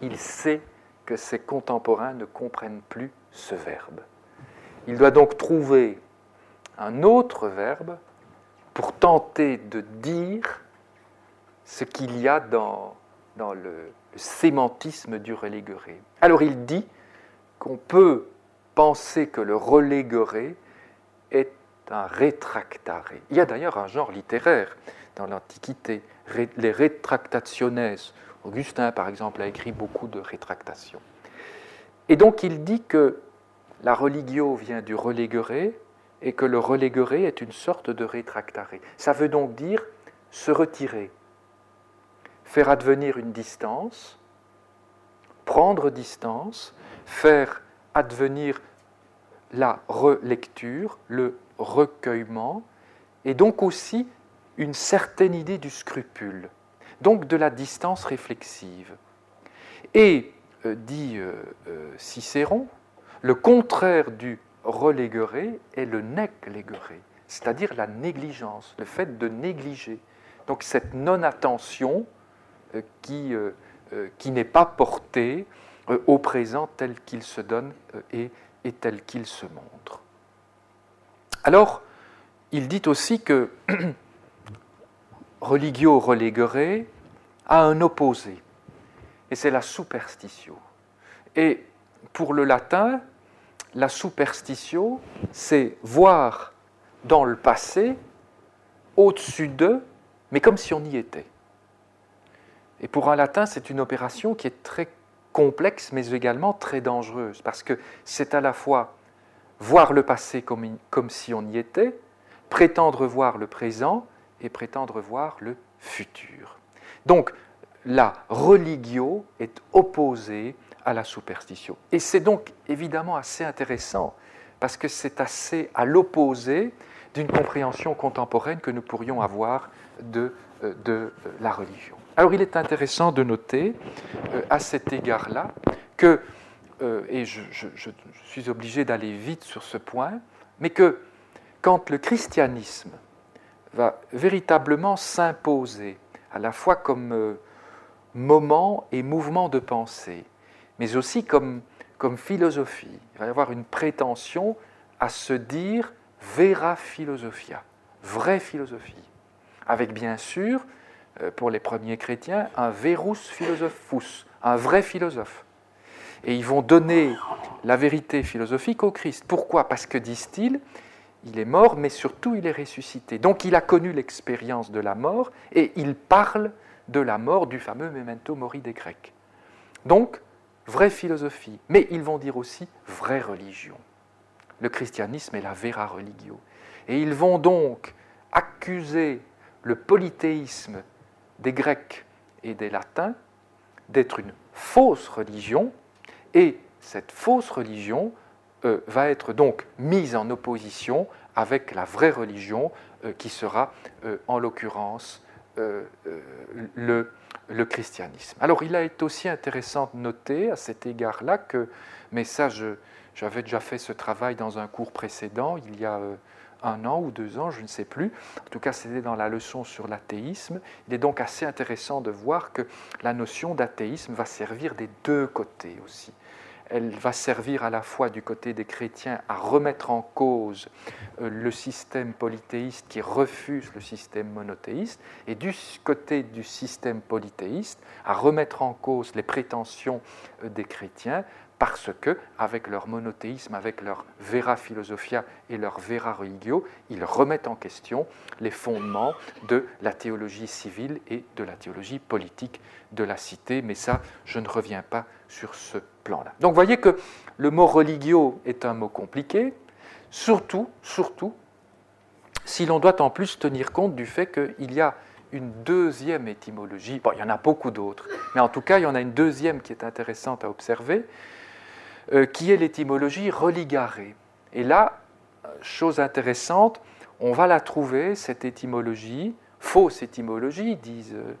S4: il sait que ses contemporains ne comprennent plus ce verbe. Il doit donc trouver un autre verbe pour tenter de dire ce qu'il y a dans, le, sémantisme du relégueré. Alors il dit qu'on peut penser que le relégueré est un rétractaré. Il y a d'ailleurs un genre littéraire dans l'Antiquité, les rétractationes. Augustin, par exemple, a écrit beaucoup de rétractations. Et donc il dit que la religio vient du relégueré et que le relégueré est une sorte de rétractaré. Ça veut donc dire se retirer, faire advenir une distance, prendre distance, faire advenir la relecture, le recueillement, et donc aussi une certaine idée du scrupule, donc de la distance réflexive. Et, euh, dit euh, euh, Cicéron, le contraire du relégueré est le nec légueré, c'est-à-dire la négligence, le fait de négliger. Donc cette non-attention qui, n'est pas portée au présent tel qu'il se donne et tel qu'il se montre. Alors, il dit aussi que (clears throat) religio religere a un opposé, et c'est la superstitio. Et pour le latin, la superstitio, c'est voir dans le passé, au-dessus d'eux, mais comme si on y était. Et pour un latin, c'est une opération qui est très complexe, mais également très dangereuse, parce que c'est à la fois voir le passé comme, comme si on y était, prétendre voir le présent et prétendre voir le futur. Donc, la religio est opposée à la superstition. Et c'est donc évidemment assez intéressant, parce que c'est assez à l'opposé d'une compréhension contemporaine que nous pourrions avoir de, euh, de euh, la religion. Alors il est intéressant de noter euh, à cet égard-là que, et je, je suis obligé d'aller vite sur ce point, mais que quand le christianisme va véritablement s'imposer à la fois comme euh, moment et mouvement de pensée, mais aussi comme, comme philosophie. Il va y avoir une prétention à se dire vera philosophia, vraie philosophie, avec bien sûr, euh, pour les premiers chrétiens, un verus philosophus, un vrai philosophe. Et ils vont donner la vérité philosophique au Christ. Pourquoi? Parce que, disent-ils, il est mort, mais surtout il est ressuscité. Donc il a connu l'expérience de la mort et il parle de la mort du fameux memento mori des Grecs. Donc, vraie philosophie, mais ils vont dire aussi vraie religion. Le christianisme est la vera religio. Et ils vont donc accuser le polythéisme des Grecs et des Latins d'être une fausse religion, et cette fausse religion euh, va être donc mise en opposition avec la vraie religion euh, qui sera euh, en l'occurrence le, le, christianisme. Alors il a été aussi intéressant de noter à cet égard-là que, mais ça j'avais déjà fait ce travail dans un cours précédent, il y a un an ou deux ans, je ne sais plus. En tout cas, c'était dans la leçon sur l'athéisme. Il est donc assez intéressant de voir que la notion d'athéisme va servir des deux côtés aussi elle va servir à la fois du côté des chrétiens à remettre en cause euh, le système polythéiste qui refuse le système monothéiste, et du côté du système polythéiste à remettre en cause les prétentions euh, des chrétiens parce que, avec leur monothéisme, avec leur vera philosophia et leur vera religio, ils remettent en question les fondements de la théologie civile et de la théologie politique de la cité. Mais ça, je ne reviens pas sur ce plan-là. Donc, vous voyez que le mot religio est un mot compliqué, surtout, surtout, si l'on doit en plus tenir compte du fait qu'il y a une deuxième étymologie. Bon, il y en a beaucoup d'autres, mais en tout cas, il y en a une deuxième qui est intéressante à observer, euh, qui est l'étymologie religarée. Et là, chose intéressante, on va la trouver, cette étymologie, fausse étymologie, disent euh,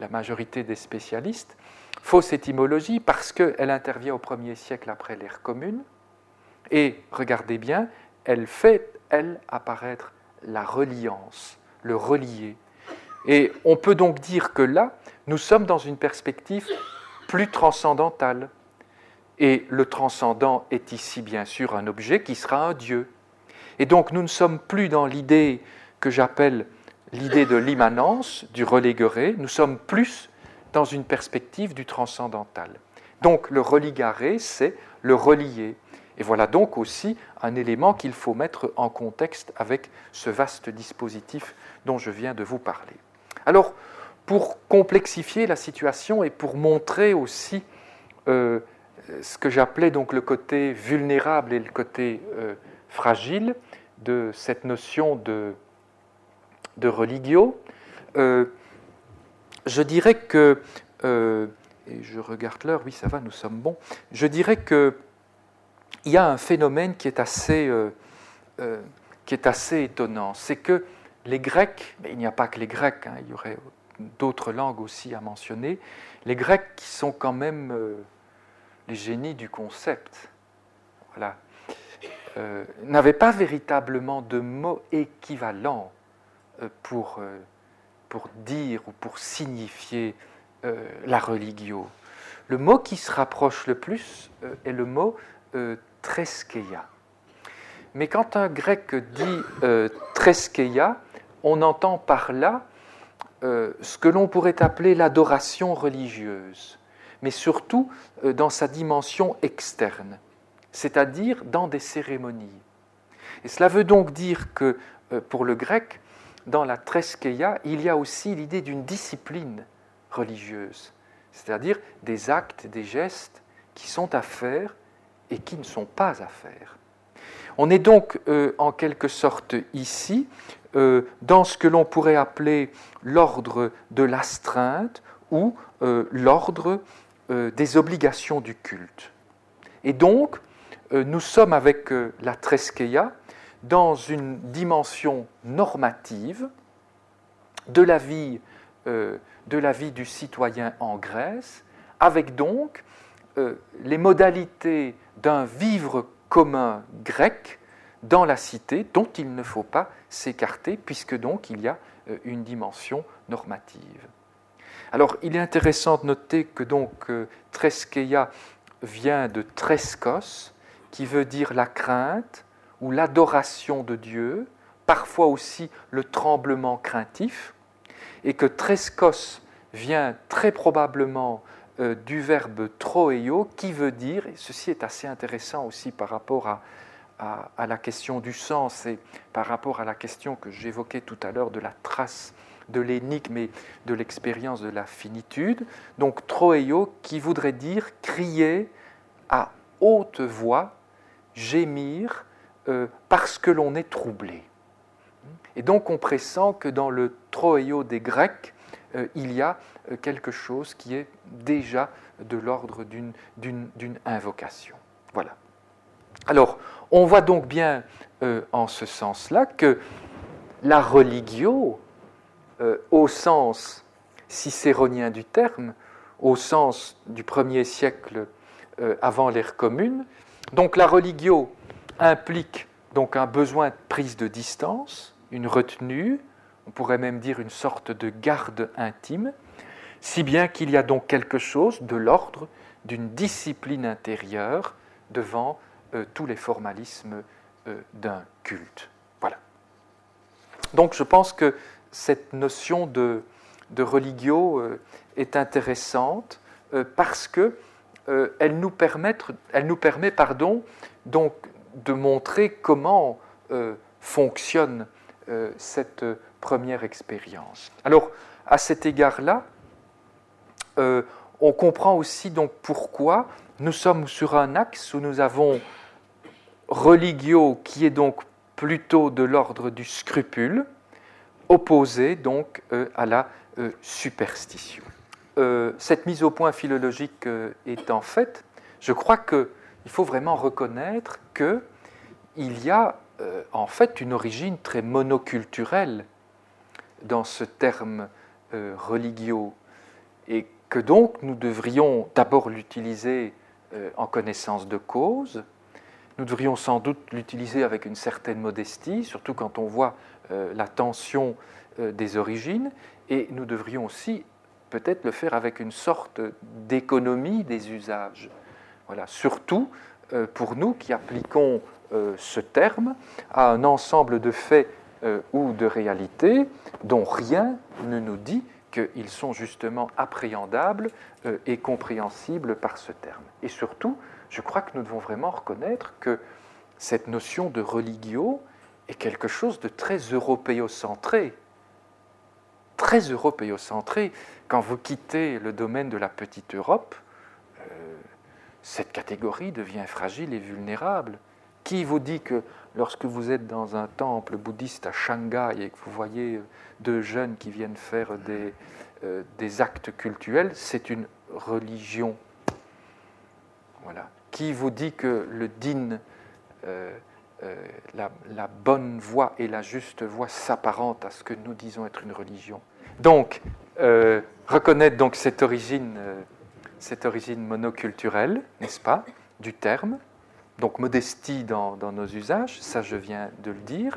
S4: la majorité des spécialistes, fausse étymologie parce qu'elle intervient au premier siècle après l'ère commune, et regardez bien, elle fait, elle, apparaître la reliance, le relier. Et on peut donc dire que là, nous sommes dans une perspective plus transcendantale, et le transcendant est ici bien sûr un objet qui sera un Dieu. Et donc nous ne sommes plus dans l'idée que j'appelle l'idée de l'immanence, du relégueré, nous sommes plus dans une perspective du transcendantal. Donc le religaré, c'est le relier. Et voilà donc aussi un élément qu'il faut mettre en contexte avec ce vaste dispositif dont je viens de vous parler. Alors, pour complexifier la situation et pour montrer aussi euh, ce que j'appelais donc le côté vulnérable et le côté euh, fragile de cette notion de, de religio, euh, je dirais que, euh, et je regarde l'heure, oui ça va, nous sommes bons, je dirais qu'il y a un phénomène qui est assez, qui est assez étonnant, c'est que les Grecs, mais il n'y a pas que les Grecs, hein, il y aurait d'autres langues aussi à mentionner, les Grecs qui sont quand même les génies du concept, voilà, n'avaient pas véritablement de mots équivalents pour pour dire ou pour signifier euh, la religio. Le mot qui se rapproche le plus euh, est le mot euh, treskeia. Mais quand un grec dit treskeia, on entend par là ce que l'on pourrait appeler l'adoration religieuse, mais surtout dans sa dimension externe, c'est-à-dire dans des cérémonies. Et cela veut donc dire que pour le grec, dans la Treskeia, il y a aussi l'idée d'une discipline religieuse, c'est-à-dire des actes, des gestes qui sont à faire et qui ne sont pas à faire. On est donc euh, en quelque sorte ici euh, dans ce que l'on pourrait appeler l'ordre de l'astreinte ou euh, l'ordre des obligations du culte. Et donc, nous sommes avec la Treskeia dans une dimension normative de la vie, euh, du citoyen en Grèce, avec donc euh, les modalités d'un vivre commun grec dans la cité dont il ne faut pas s'écarter puisque donc il y a euh, une dimension normative. Alors il est intéressant de noter que donc Treskeia vient de Treskos qui veut dire la crainte, ou l'adoration de Dieu, parfois aussi le tremblement craintif, et que treskos vient très probablement euh, du verbe troeio, qui veut dire, et ceci est assez intéressant aussi par rapport à, la question du sens et par rapport à la question que j'évoquais tout à l'heure de la trace de l'énigme et de l'expérience de la finitude. Donc troeio qui voudrait dire crier à haute voix, gémir, euh, parce que l'on est troublé. Et donc on pressent que dans le troeio des Grecs, euh, il y a euh, quelque chose qui est déjà de l'ordre d'une invocation. Voilà. Alors, on voit donc bien en ce sens-là que la religio, au sens cicéronien du terme, au sens du premier siècle avant l'ère commune, donc la religio implique donc un besoin de prise de distance, une retenue, on pourrait même dire une sorte de garde intime, si bien qu'il y a donc quelque chose de l'ordre d'une discipline intérieure devant euh, tous les formalismes euh, d'un culte. Voilà. Donc je pense que cette notion de, de religio euh, est intéressante parce que elle nous, permet, elle nous permet de montrer comment euh, fonctionne euh, cette première expérience. Alors, à cet égard-là, euh, on comprend aussi donc pourquoi nous sommes sur un axe où nous avons religio qui est donc plutôt de l'ordre du scrupule, opposé donc à la superstition. cette mise au point philologique étant faite, je crois que il faut vraiment reconnaître qu'il y a euh, en fait une origine très monoculturelle dans ce terme euh, religio et que donc nous devrions d'abord l'utiliser euh, en connaissance de cause, nous devrions sans doute l'utiliser avec une certaine modestie, surtout quand on voit la tension des origines, et nous devrions aussi peut-être le faire avec une sorte d'économie des usages. Voilà, surtout euh, pour nous qui appliquons euh, ce terme à un ensemble de faits euh, ou de réalités dont rien ne nous dit qu'ils sont justement appréhendables et compréhensibles par ce terme. Et surtout, je crois que nous devons vraiment reconnaître que cette notion de religio est quelque chose de très européocentré. Très européocentré. Quand vous quittez le domaine de la petite Europe, cette catégorie devient fragile et vulnérable. Qui vous dit que lorsque vous êtes dans un temple bouddhiste à Shanghai et que vous voyez deux jeunes qui viennent faire des, euh, des actes cultuels, c'est une religion Voilà. Qui vous dit que le din, euh, euh, la, bonne voie et la juste voie s'apparentent à ce que nous disons être une religion. Donc, euh, reconnaître donc cette origine, cette origine monoculturelle, n'est-ce pas, du terme, donc modestie dans, nos usages, ça je viens de le dire,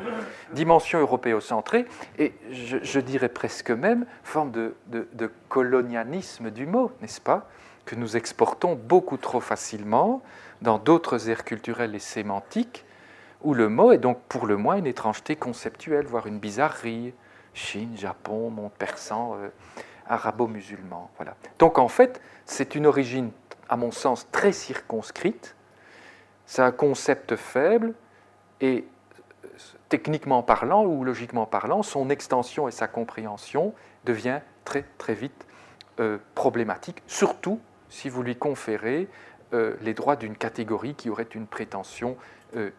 S4: dimension européocentrée, et je, dirais presque même forme de, colonialisme du mot, n'est-ce pas, que nous exportons beaucoup trop facilement dans d'autres aires culturelles et sémantiques, où le mot est donc pour le moins une étrangeté conceptuelle, voire une bizarrerie. Chine, Japon, monde persan, euh, arabo-musulman. Voilà. Donc en fait, c'est une origine, à mon sens, très circonscrite, c'est un concept faible et techniquement parlant ou logiquement parlant, son extension et sa compréhension devient très très vite euh, problématique, surtout si vous lui conférez euh, les droits d'une catégorie qui aurait une prétention euh.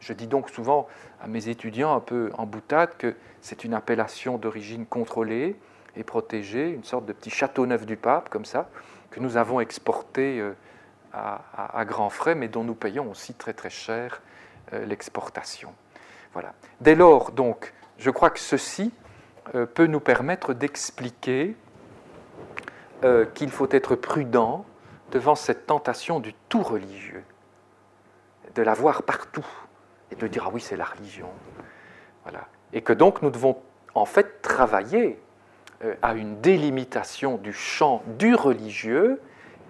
S4: Je dis donc souvent à mes étudiants un peu en boutade que c'est une appellation d'origine contrôlée et protégée, une sorte de petit château neuf du pape comme ça, que nous avons exporté à, grands frais, mais dont nous payons aussi très très cher euh, l'exportation. Voilà. Dès lors, donc, je crois que ceci euh, peut nous permettre d'expliquer euh, qu'il faut être prudent devant cette tentation du tout religieux, de la voir partout et de dire ah oui c'est la religion, voilà, et que donc nous devons en fait travailler à une délimitation du champ du religieux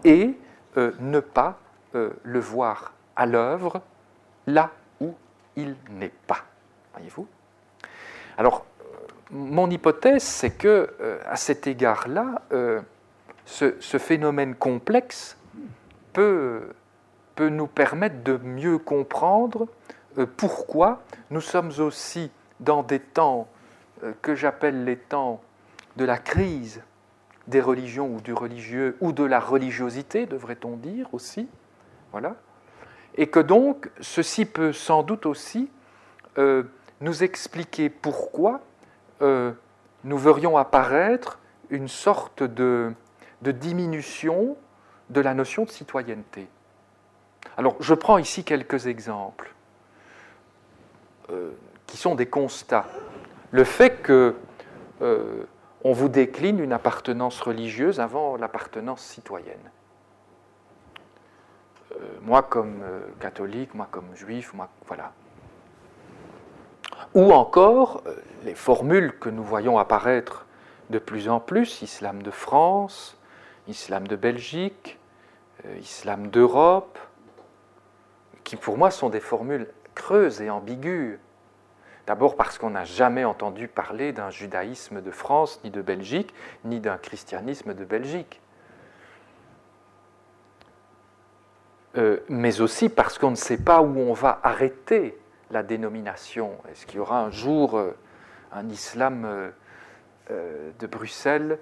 S4: et euh, ne pas euh, le voir à l'œuvre là où il n'est pas. Voyez-vous? Alors, euh, mon hypothèse, c'est que à cet égard-là, ce, phénomène complexe peut, peut, nous permettre de mieux comprendre pourquoi nous sommes aussi dans des temps que j'appelle les temps de la crise des religions ou du religieux ou de la religiosité, devrait-on dire aussi. Voilà. Et que donc, ceci peut sans doute aussi euh, nous expliquer pourquoi euh, nous verrions apparaître une sorte de, diminution de la notion de citoyenneté. Alors, je prends ici quelques exemples euh, qui sont des constats. Le fait que on vous décline une appartenance religieuse avant l'appartenance citoyenne. Euh, moi comme euh, catholique, moi comme juif, moi voilà. Ou encore euh, les formules que nous voyons apparaître de plus en plus, islam de France, islam de Belgique, islam d'Europe, qui pour moi sont des formules creuses et ambiguës. D'abord parce qu'on n'a jamais entendu parler d'un judaïsme de France, ni de Belgique, ni d'un christianisme de Belgique. Euh, mais aussi parce qu'on ne sait pas où on va arrêter la dénomination. Est-ce qu'il y aura un jour euh, un islam euh, de Bruxelles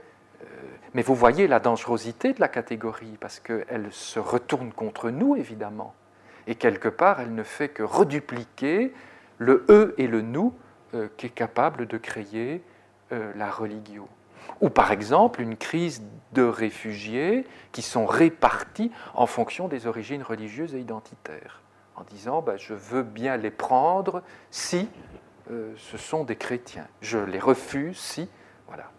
S4: Mais vous voyez la dangerosité de la catégorie, parce qu'elle se retourne contre nous, évidemment. Et quelque part, elle ne fait que redupliquer le eux et le nous euh, qui est capable de créer euh, la religio. Ou par exemple une crise de réfugiés qui sont répartis en fonction des origines religieuses et identitaires, en disant bah, je veux bien les prendre si euh, ce sont des chrétiens, je les refuse si. Voilà.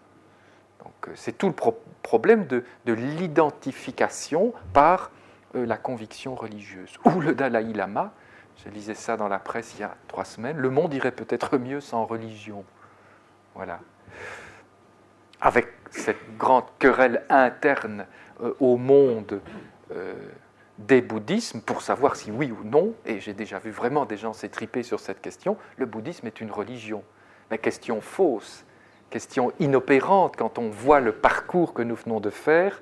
S4: Donc c'est tout le problème de l'identification par la conviction religieuse. Ou le Dalai Lama je lisais ça dans la presse il y a trois semaines. Le monde irait peut-être mieux sans religion. Voilà. Avec cette grande querelle interne euh, au monde euh, des bouddhismes pour savoir si oui ou non, et j'ai déjà vu vraiment des gens s'étriper sur cette question, le bouddhisme est une religion. Mais question fausse, question inopérante quand on voit le parcours que nous venons de faire,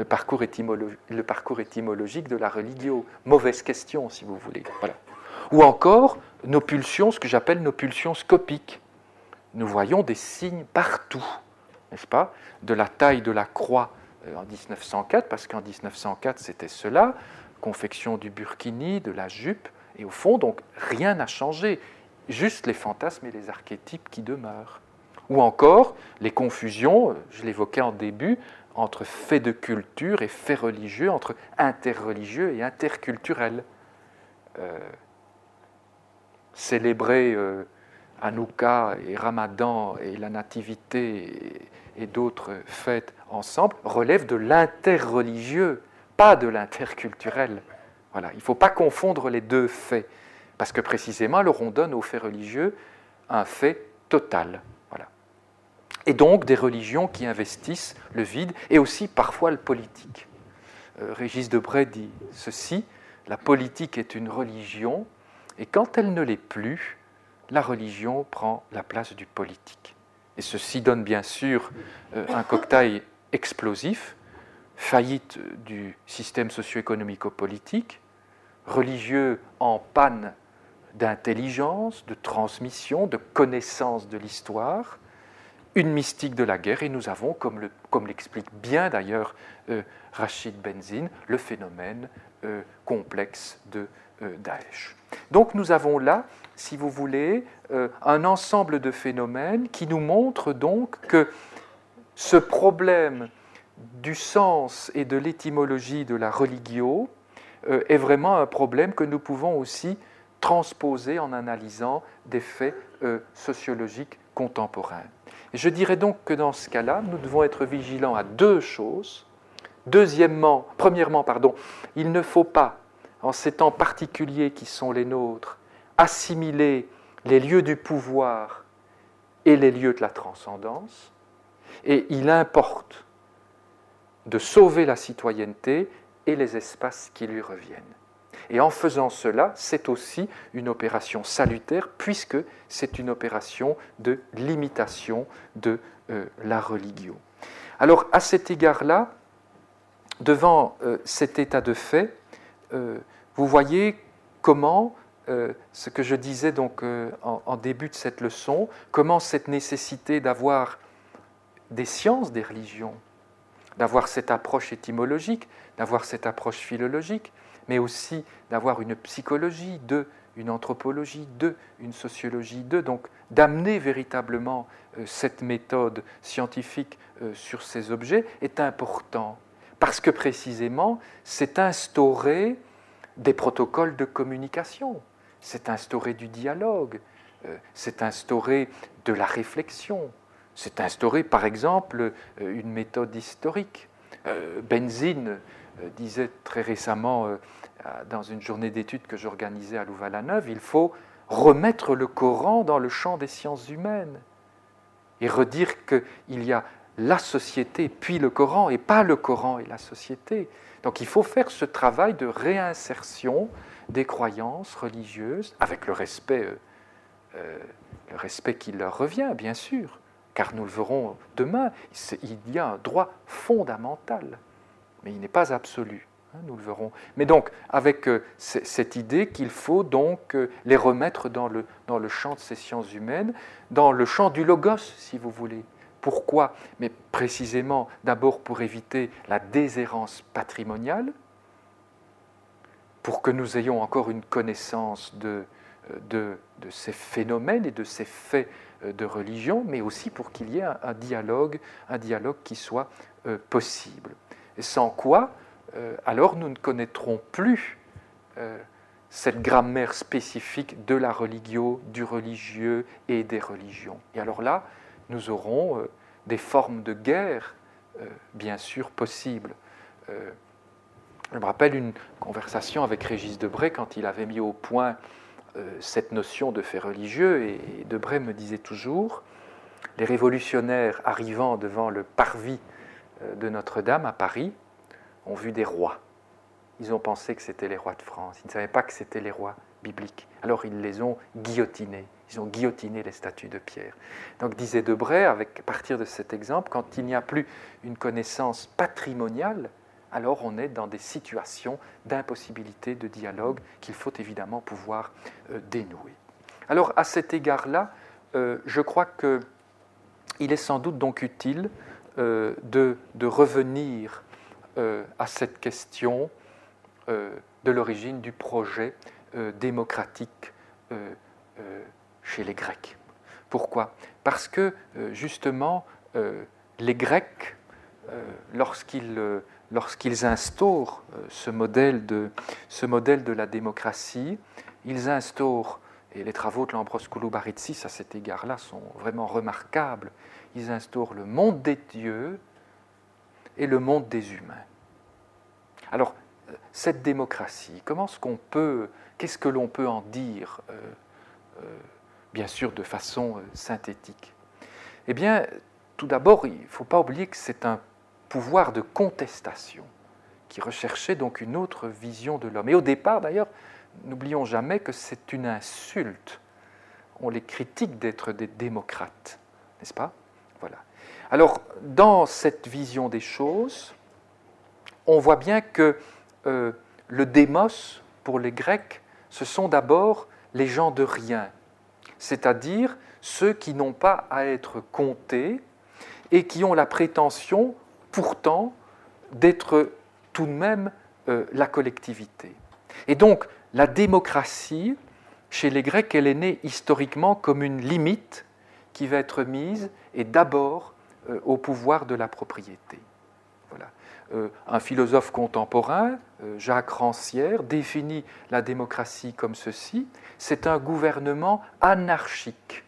S4: le parcours, étymologique de la religio. Mauvaise question, si vous voulez. Ou encore nos pulsions, ce que j'appelle nos pulsions scopiques. Nous voyons des signes partout, n'est-ce pas De la taille de la croix euh, en 1904, parce qu'en 1904 c'était cela, confection du burkini, de la jupe, et au fond, donc rien n'a changé, juste les fantasmes et les archétypes qui demeurent. Ou encore les confusions, euh, je l'évoquais en début, entre fait de culture et fait religieux, entre interreligieux et interculturel. Euh, célébrer euh, et Ramadan et la Nativité et, d'autres fêtes ensemble relève de l'interreligieux, pas de l'interculturel. Voilà, il ne faut pas confondre les deux faits, parce que précisément, alors on donne aux faits religieux un fait total. Et donc des religions qui investissent le vide et aussi parfois le politique. Euh, Régis Debray dit ceci la politique est une religion et quand elle ne l'est plus, la religion prend la place du politique. Et ceci donne bien sûr euh, un cocktail explosif, faillite du système socio-économico-politique, religieux en panne d'intelligence, de transmission, de connaissance de l'histoire, une mystique de la guerre, et nous avons, comme l'explique bien d'ailleurs euh, Rachid Benzine, le phénomène euh, complexe de euh, Daesh. Donc nous avons là, si vous voulez, un ensemble de phénomènes qui nous montrent donc que ce problème du sens et de l'étymologie de la religio est vraiment un problème que nous pouvons aussi transposer en analysant des faits sociologiques contemporains. Je dirais donc que dans ce cas-là, nous devons être vigilants à deux choses. Deuxièmement, premièrement, pardon, il ne faut pas, en ces temps particuliers qui sont les nôtres, assimiler les lieux du pouvoir et les lieux de la transcendance. Et il importe de sauver la citoyenneté et les espaces qui lui reviennent. Et en faisant cela, c'est aussi une opération salutaire puisque c'est une opération de limitation de euh, la religion. Alors à cet égard-là, devant euh, cet état de fait, euh, vous voyez comment ce que je disais donc en, début de cette leçon, comment cette nécessité d'avoir des sciences des religions, d'avoir cette approche étymologique, d'avoir cette approche philologique, mais aussi d'avoir une psychologie de, une anthropologie de, une sociologie de, donc d'amener véritablement euh, cette méthode scientifique euh, sur ces objets est important, parce que précisément, c'est instaurer des protocoles de communication, c'est instaurer du dialogue, euh, c'est instaurer de la réflexion, c'est instaurer par exemple une méthode historique. Benzine disait très récemment euh, dans une journée d'études que j'organisais à Louvain-la-Neuve, il faut remettre le Coran dans le champ des sciences humaines et redire qu'il y a la société puis le Coran et pas le Coran et la société. Donc il faut faire ce travail de réinsertion des croyances religieuses avec le respect, euh, euh, le respect qui leur revient, bien sûr, car nous le verrons demain, il y a un droit fondamental, mais il n'est pas absolu. Hein, nous le verrons. Mais donc, avec euh, cette idée qu'il faut donc euh, les remettre dans le, dans le champ de ces sciences humaines, dans le champ du logos, si vous voulez. Pourquoi? Mais précisément, d'abord pour éviter la déshérence patrimoniale, pour que nous ayons encore une connaissance de, euh, de, de ces phénomènes et de ces faits de religion, mais aussi pour qu'il y ait un, dialogue, un dialogue qui soit possible. Et sans quoi, euh, alors nous ne connaîtrons plus euh, cette grammaire spécifique de la religio, du religieux et des religions. Et alors là, nous aurons euh, des formes de guerre, bien sûr, possibles. je me rappelle une conversation avec Régis Debray quand il avait mis au point cette notion de fait religieux, et Debray me disait toujours, les révolutionnaires arrivant devant le parvis de Notre-Dame à Paris, ont vu des rois. Ils ont pensé que c'était les rois de France. Ils ne savaient pas que c'était les rois bibliques. Alors ils les ont guillotinés. Ils ont guillotiné les statues de pierre. Donc disait Debray, avec, à partir de cet exemple, quand il n'y a plus une connaissance patrimoniale, alors on est dans des situations d'impossibilité de dialogue qu'il faut évidemment pouvoir euh, dénouer. Alors à cet égard-là, euh, je crois qu'il est sans doute donc utile euh, de, de, revenir euh, à cette question euh, de l'origine du projet euh, démocratique chez les Grecs. Pourquoi? Parce que justement, les Grecs lorsqu'ils instaurent ce modèle de la démocratie, ils instaurent, et les travaux de l'Ambros Kouloubaritsis à cet égard-là sont vraiment remarquables, ils instaurent le monde des dieux et le monde des humains. Alors, cette démocratie, comment ce qu'on peut, qu'est-ce que l'on peut en dire, euh, euh, bien sûr de façon euh, synthétique? Eh bien, tout d'abord, il ne faut pas oublier que c'est un pouvoir de contestation qui recherchait donc une autre vision de l'homme. Et au départ, d'ailleurs, n'oublions jamais que c'est une insulte. On les critique d'être des démocrates, n'est-ce pas? Voilà. Alors, dans cette vision des choses, on voit bien que euh, le démos, pour les Grecs, ce sont d'abord les gens de rien, c'est-à-dire ceux qui n'ont pas à être comptés et qui ont la prétention pourtant d'être tout de même euh, la collectivité. Et donc la démocratie, chez les Grecs, elle est née historiquement comme une limite qui va être mise et d'abord euh, au pouvoir de la propriété. Voilà. Euh, un philosophe contemporain, euh, Jacques Rancière, définit la démocratie comme ceci c'est un gouvernement anarchique.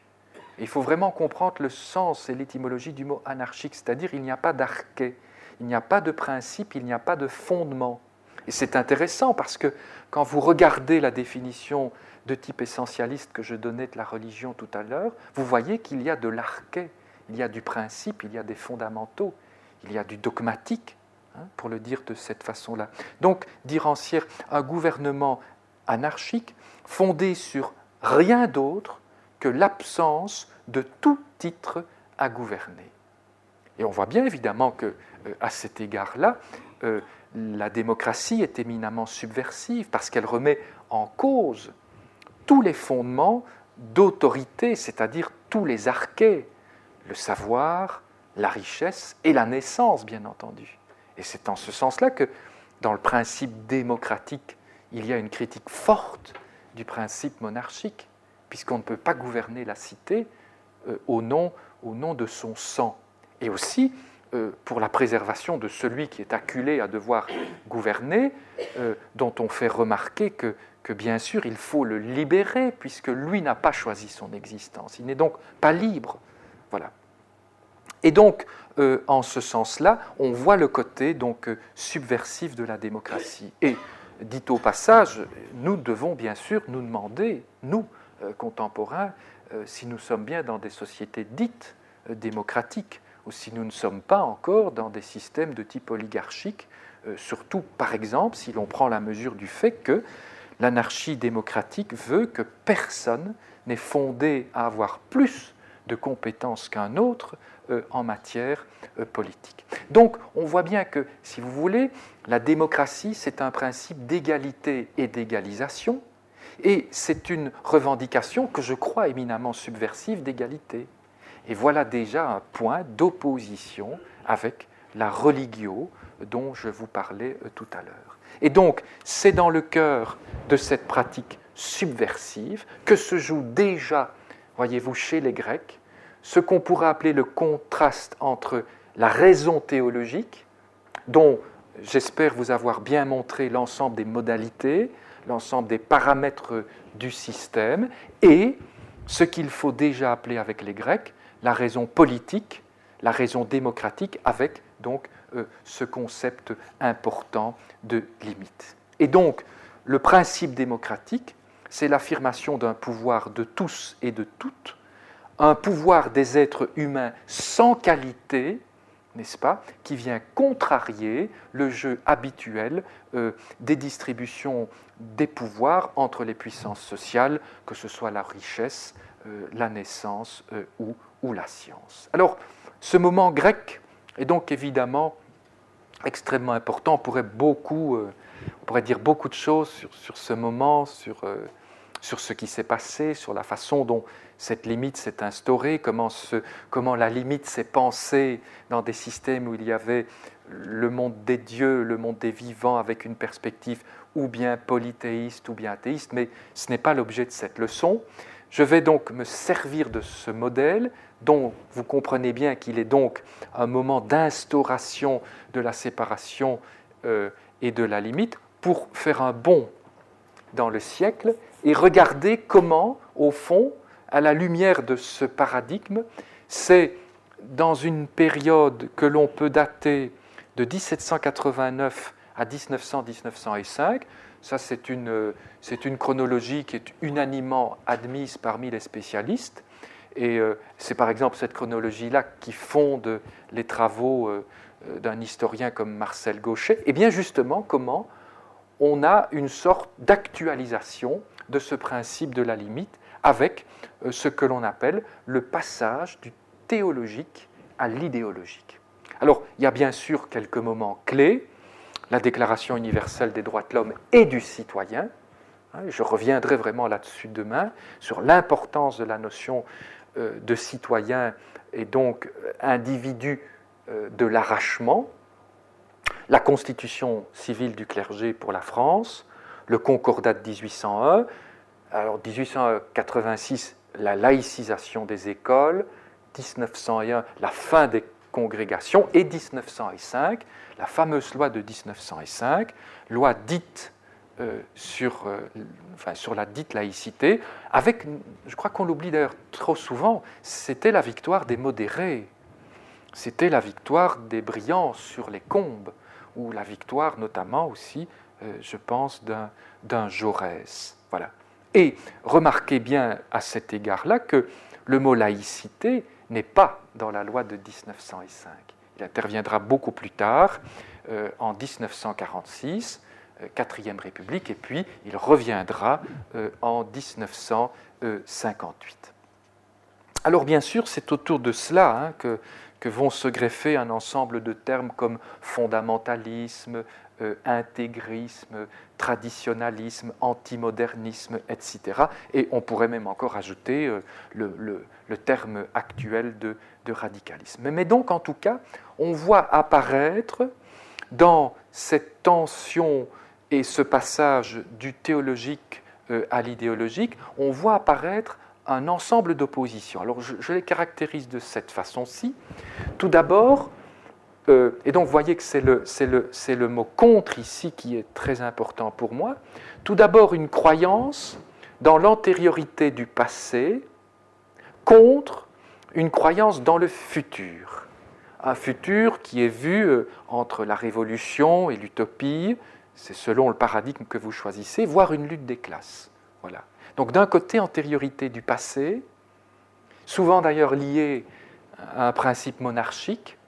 S4: il faut vraiment comprendre le sens et l'étymologie du mot anarchique, c'est-à-dire il n'y a pas d'arché, il n'y a pas de principe, il n'y a pas de fondement. Et c'est intéressant parce que quand vous regardez la définition de type essentialiste que je donnais de la religion tout à l'heure, vous voyez qu'il y a de l'arché, il y a du principe, il y a des fondamentaux, il y a du dogmatique, Hein, pour le dire de cette façon-là. Donc, dire Rancière, un gouvernement anarchique fondé sur rien d'autre que l'absence de tout titre à gouverner. Et on voit bien évidemment que, euh, à cet égard-là, euh, la démocratie est éminemment subversive parce qu'elle remet en cause tous les fondements d'autorité, c'est-à-dire tous les archets, le savoir, la richesse et la naissance, bien entendu. Et c'est en ce sens-là que, dans le principe démocratique, il y a une critique forte du principe monarchique, puisqu'on ne peut pas gouverner la cité euh, au, nom, au nom de son sang. Et aussi, pour la préservation de celui qui est acculé à devoir gouverner, euh, dont on fait remarquer que, bien sûr, il faut le libérer, puisque lui n'a pas choisi son existence. Il n'est donc pas libre. Voilà. Et donc, euh, en ce sens-là, on voit le côté donc euh, subversif de la démocratie. Et dit au passage, nous devons bien sûr nous demander, nous, euh, contemporains, si nous sommes bien dans des sociétés dites démocratiques ou si nous ne sommes pas encore dans des systèmes de type oligarchique, surtout par exemple si l'on prend la mesure du fait que l'anarchie démocratique veut que personne n'est fondé à avoir plus de compétences qu'un autre euh, en matière euh, politique. Donc on voit bien que, si vous voulez, la démocratie, c'est un principe d'égalité et d'égalisation, et c'est une revendication que je crois éminemment subversive d'égalité. Et voilà déjà un point d'opposition avec la religio dont je vous parlais euh, tout à l'heure. Et donc, c'est dans le cœur de cette pratique subversive que se joue déjà, voyez-vous, chez les Grecs, ce qu'on pourrait appeler le contraste entre la raison théologique, dont j'espère vous avoir bien montré l'ensemble des modalités, l'ensemble des paramètres du système, et ce qu'il faut déjà appeler avec les Grecs la raison politique, la raison démocratique, avec donc euh, ce concept important de limite. Et donc, le principe démocratique, c'est l'affirmation d'un pouvoir de tous et de toutes, un pouvoir des êtres humains sans qualité, n'est-ce pas, qui vient contrarier le jeu habituel euh, des distributions des pouvoirs entre les puissances sociales, que ce soit la richesse, euh, la naissance ou, ou, la science. Alors, ce moment grec est donc évidemment extrêmement important. On pourrait, beaucoup, on pourrait dire beaucoup de choses sur, sur ce moment, sur, sur ce qui s'est passé, sur la façon dont cette limite s'est instaurée, comment, comment la limite s'est pensée dans des systèmes où il y avait le monde des dieux, le monde des vivants avec une perspective ou bien polythéiste ou bien athéiste, mais ce n'est pas l'objet de cette leçon. Je vais donc me servir de ce modèle dont vous comprenez bien qu'il est donc un moment d'instauration de la séparation euh, et de la limite pour faire un bond dans le siècle et regarder comment, au fond, à la lumière de ce paradigme, c'est dans une période que l'on peut dater de 1789 à 1900-1905, ça c'est une, une, chronologie qui est unanimement admise parmi les spécialistes, et euh, c'est par exemple cette chronologie-là qui fonde les travaux euh, d'un historien comme Marcel Gauchet, et bien justement comment on a une sorte d'actualisation de ce principe de la limite avec euh, ce que l'on appelle le passage du théologique à l'idéologique. Alors, il y a bien sûr quelques moments clés, la Déclaration universelle des droits de l'homme et du citoyen. Hein, je reviendrai vraiment là-dessus demain, sur l'importance de la notion euh, de citoyen et donc euh, individu de l'arrachement, la constitution civile du clergé pour la France, le concordat de 1801, alors 1886, la laïcisation des écoles, 1901, la fin des congrégations, et 1905, la fameuse loi de 1905, loi dite euh, sur, euh, enfin, sur la dite laïcité, avec, je crois qu'on l'oublie d'ailleurs trop souvent, c'était la victoire des modérés, c'était la victoire des brillants sur les combes, ou la victoire notamment aussi, euh, je pense, d'un Jaurès. Voilà. Et remarquez bien à cet égard-là que le mot laïcité n'est pas dans la loi de 1905. Il interviendra beaucoup plus tard, euh, en 1946, euh, quatrième République, et puis il reviendra euh, en 1958. Alors bien sûr, c'est autour de cela hein, que, vont se greffer un ensemble de termes comme fondamentalisme, euh, intégrisme, traditionnalisme, antimodernisme, etc. Et on pourrait même encore ajouter euh, le, terme actuel de, radicalisme. Mais donc, en tout cas, on voit apparaître dans cette tension et ce passage du théologique euh, à l'idéologique, on voit apparaître un ensemble d'oppositions. Alors je, les caractérise de cette façon-ci. Tout d'abord, euh, et donc, vous voyez que c'est le, le, le, mot contre ici qui est très important pour moi. Tout d'abord, une croyance dans l'antériorité du passé contre une croyance dans le futur. Un futur qui est vu euh, entre la révolution et l'utopie, c'est selon le paradigme que vous choisissez, voire une lutte des classes. Voilà. Donc d'un côté, antériorité du passé, souvent d'ailleurs liée à un principe monarchique,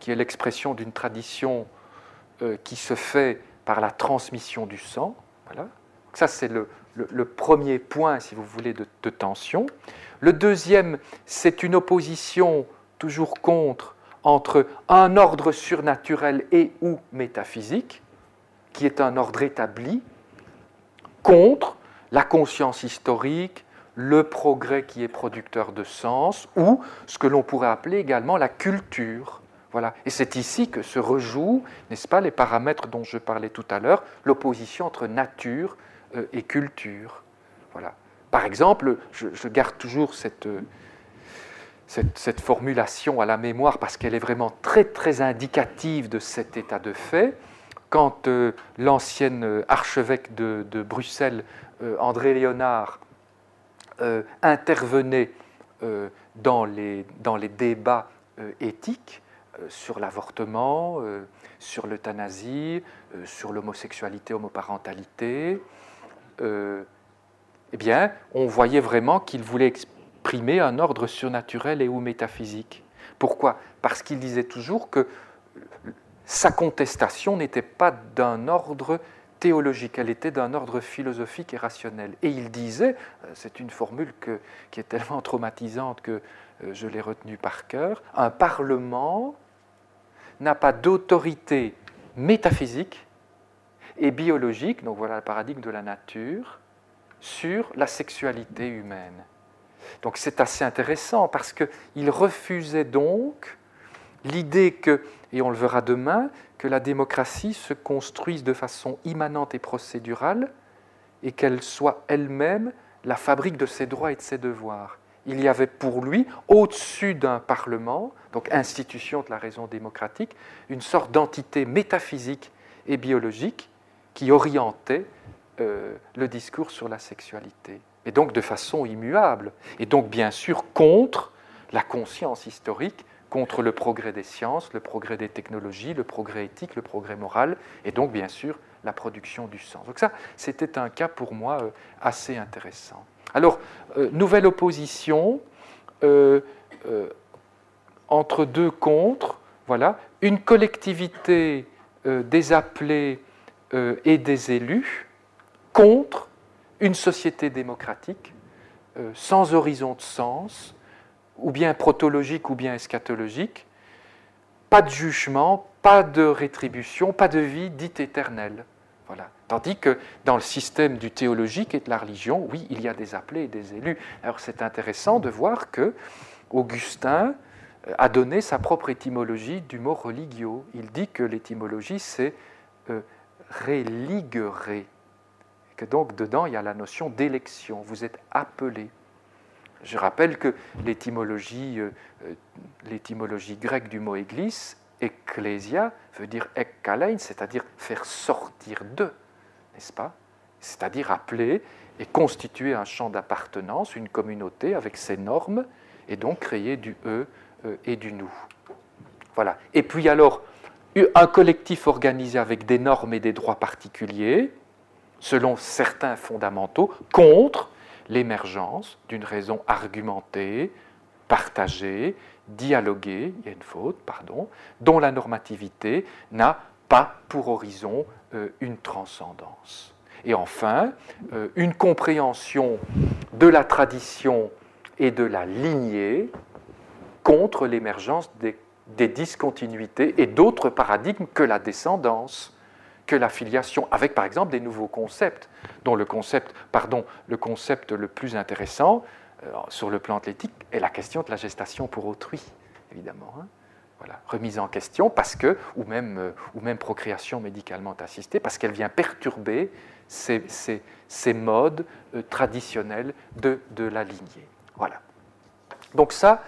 S4: qui est l'expression d'une tradition euh, qui se fait par la transmission du sang. Voilà. ça, c'est le, premier point, si vous voulez, de, tension. Le deuxième, c'est une opposition toujours contre entre un ordre surnaturel et ou métaphysique, qui est un ordre établi, contre la conscience historique, le progrès qui est producteur de sens, ou ce que l'on pourrait appeler également la culture, voilà. Et c'est ici que se rejouent, n'est-ce pas, les paramètres dont je parlais tout à l'heure, l'opposition entre nature euh, et culture. Voilà. Par exemple, je, garde toujours euh, cette, cette, formulation à la mémoire parce qu'elle est vraiment très très indicative de cet état de fait. Quand euh, l'ancienne archevêque de, Bruxelles, André Léonard, intervenait dans les, débats éthiques, euh, sur l'avortement, euh, sur l'euthanasie, euh, sur l'homosexualité, homoparentalité, eh bien, on voyait vraiment qu'il voulait exprimer un ordre surnaturel et ou métaphysique. Pourquoi? Parce qu'il disait toujours que sa contestation n'était pas d'un ordre théologique, elle était d'un ordre philosophique et rationnel. Et il disait, c'est une formule qui est tellement traumatisante que je l'ai retenue par cœur, un parlement n'a pas d'autorité métaphysique et biologique, donc voilà le paradigme de la nature, sur la sexualité humaine. Donc c'est assez intéressant parce qu'il refusait donc l'idée que, et on le verra demain, que la démocratie se construise de façon immanente et procédurale et qu'elle soit elle-même la fabrique de ses droits et de ses devoirs. Il y avait pour lui, au-dessus d'un Parlement, donc institution de la raison démocratique, une sorte d'entité métaphysique et biologique qui orientait euh, le discours sur la sexualité, et donc de façon immuable, et donc bien sûr contre la conscience historique, contre le progrès des sciences, le progrès des technologies, le progrès éthique, le progrès moral, et donc bien sûr la production du sens. Donc ça, c'était un cas pour moi euh, assez intéressant. Alors, euh, nouvelle opposition entre deux contre, voilà, une collectivité des appelés et des élus, contre une société démocratique euh, sans horizon de sens, ou bien protologique ou bien eschatologique, pas de jugement, pas de rétribution, pas de vie dite éternelle. Voilà. Tandis que dans le système du théologique et de la religion, oui, il y a des appelés et des élus. Alors c'est intéressant de voir que Augustin euh, a donné sa propre étymologie du mot religio. Il dit que l'étymologie c'est euh, donc dedans, il y a la notion d'élection. Vous êtes appelé. Je rappelle que l'étymologie, euh, euh, l'étymologie grecque du mot église, ecclesia, veut dire ekkalein, c'est-à-dire faire sortir de, n'est-ce pas? C'est-à-dire appeler et constituer un champ d'appartenance, une communauté avec ses normes, et donc créer du eux et du nous. Voilà. Et puis alors, un collectif organisé avec des normes et des droits particuliers, selon certains fondamentaux, contre l'émergence d'une raison argumentée, partagée, dialoguée, il y a une faute, pardon, dont la normativité n'a pas pour horizon euh, une transcendance. Et enfin, euh, une compréhension de la tradition et de la lignée contre l'émergence des, des discontinuités et d'autres paradigmes que la descendance que la filiation, avec par exemple des nouveaux concepts, dont le concept, pardon, le concept le plus intéressant euh, sur le plan athlétique est la question de la gestation pour autrui, évidemment. Hein. Voilà, remise en question parce que, ou même, euh, ou même procréation médicalement assistée, parce qu'elle vient perturber ces, ces, modes euh, traditionnels de, de, la lignée. Voilà. Donc ça,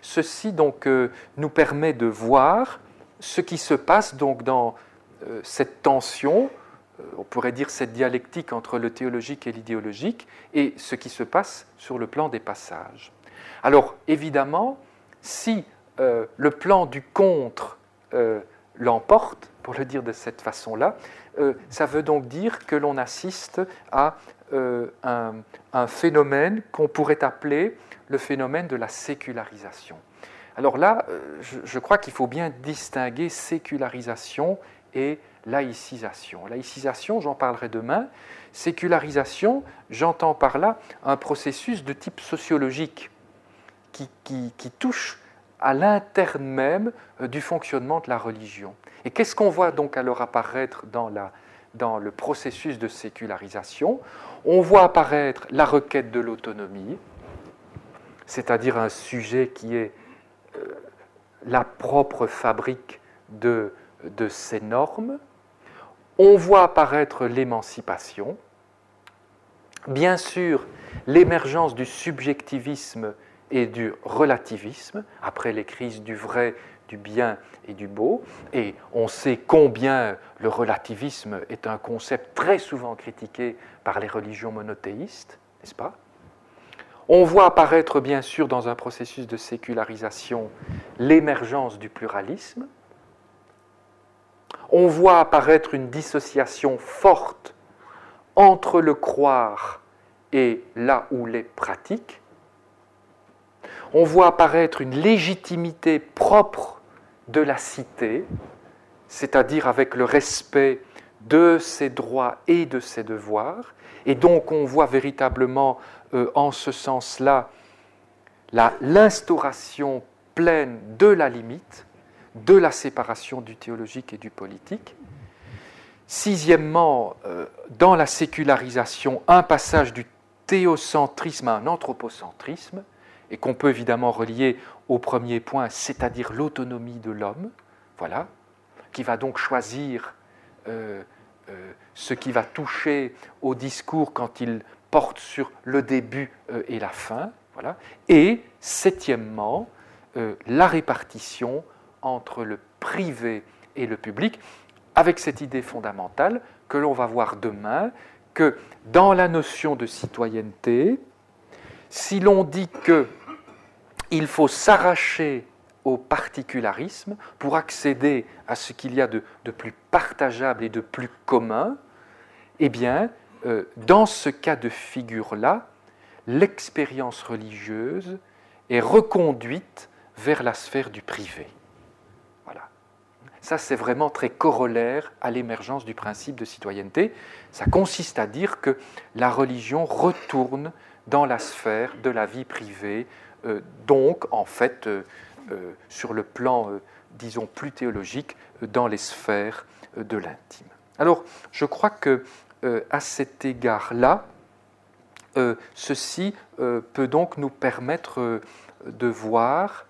S4: ceci donc, nous permet de voir ce qui se passe donc dans, cette tension, euh, on pourrait dire cette dialectique entre le théologique et l'idéologique, et ce qui se passe sur le plan des passages. Alors évidemment, si euh, le plan du contre l'emporte, pour le dire de cette façon-là, ça veut donc dire que l'on assiste à un, phénomène qu'on pourrait appeler le phénomène de la sécularisation. Alors là, je crois qu'il faut bien distinguer sécularisation et laïcisation. Laïcisation, j'en parlerai demain. Sécularisation, j'entends par là un processus de type sociologique qui, qui, touche à l'interne même euh, du fonctionnement de la religion. Et qu'est-ce qu'on voit donc alors apparaître dans, la, dans le processus de sécularisation? On voit apparaître la requête de l'autonomie, c'est-à-dire un sujet qui est euh, la propre fabrique de de ces normes, on voit apparaître l'émancipation, bien sûr l'émergence du subjectivisme et du relativisme, après les crises du vrai, du bien et du beau, et on sait combien le relativisme est un concept très souvent critiqué par les religions monothéistes, n'est-ce pas? On voit apparaître bien sûr dans un processus de sécularisation l'émergence du pluralisme, on voit apparaître une dissociation forte entre le croire et là où les pratiques. On voit apparaître une légitimité propre de la cité, c'est-à-dire avec le respect de ses droits et de ses devoirs. Et donc on voit véritablement euh, en ce sens-là l'instauration pleine de la limite, de la séparation du théologique et du politique. Sixièmement, euh, dans la sécularisation, un passage du théocentrisme à un anthropocentrisme, et qu'on peut évidemment relier au premier point, c'est-à-dire l'autonomie de l'homme, voilà, qui va donc choisir euh, euh, ce qui va toucher au discours quand il porte sur le début et la fin. Voilà. Et septièmement, la répartition entre le privé et le public, avec cette idée fondamentale que l'on va voir demain, que dans la notion de citoyenneté, si l'on dit qu'il faut s'arracher au particularisme pour accéder à ce qu'il y a de, plus partageable et de plus commun, eh bien, euh, dans ce cas de figure-là, l'expérience religieuse est reconduite vers la sphère du privé. Ça, c'est vraiment très corollaire à l'émergence du principe de citoyenneté. Ça consiste à dire que la religion retourne dans la sphère de la vie privée, euh, donc en fait euh, euh, sur le plan, disons, plus théologique, dans les sphères de l'intime. Alors, je crois que à cet égard-là, ceci peut donc nous permettre de voir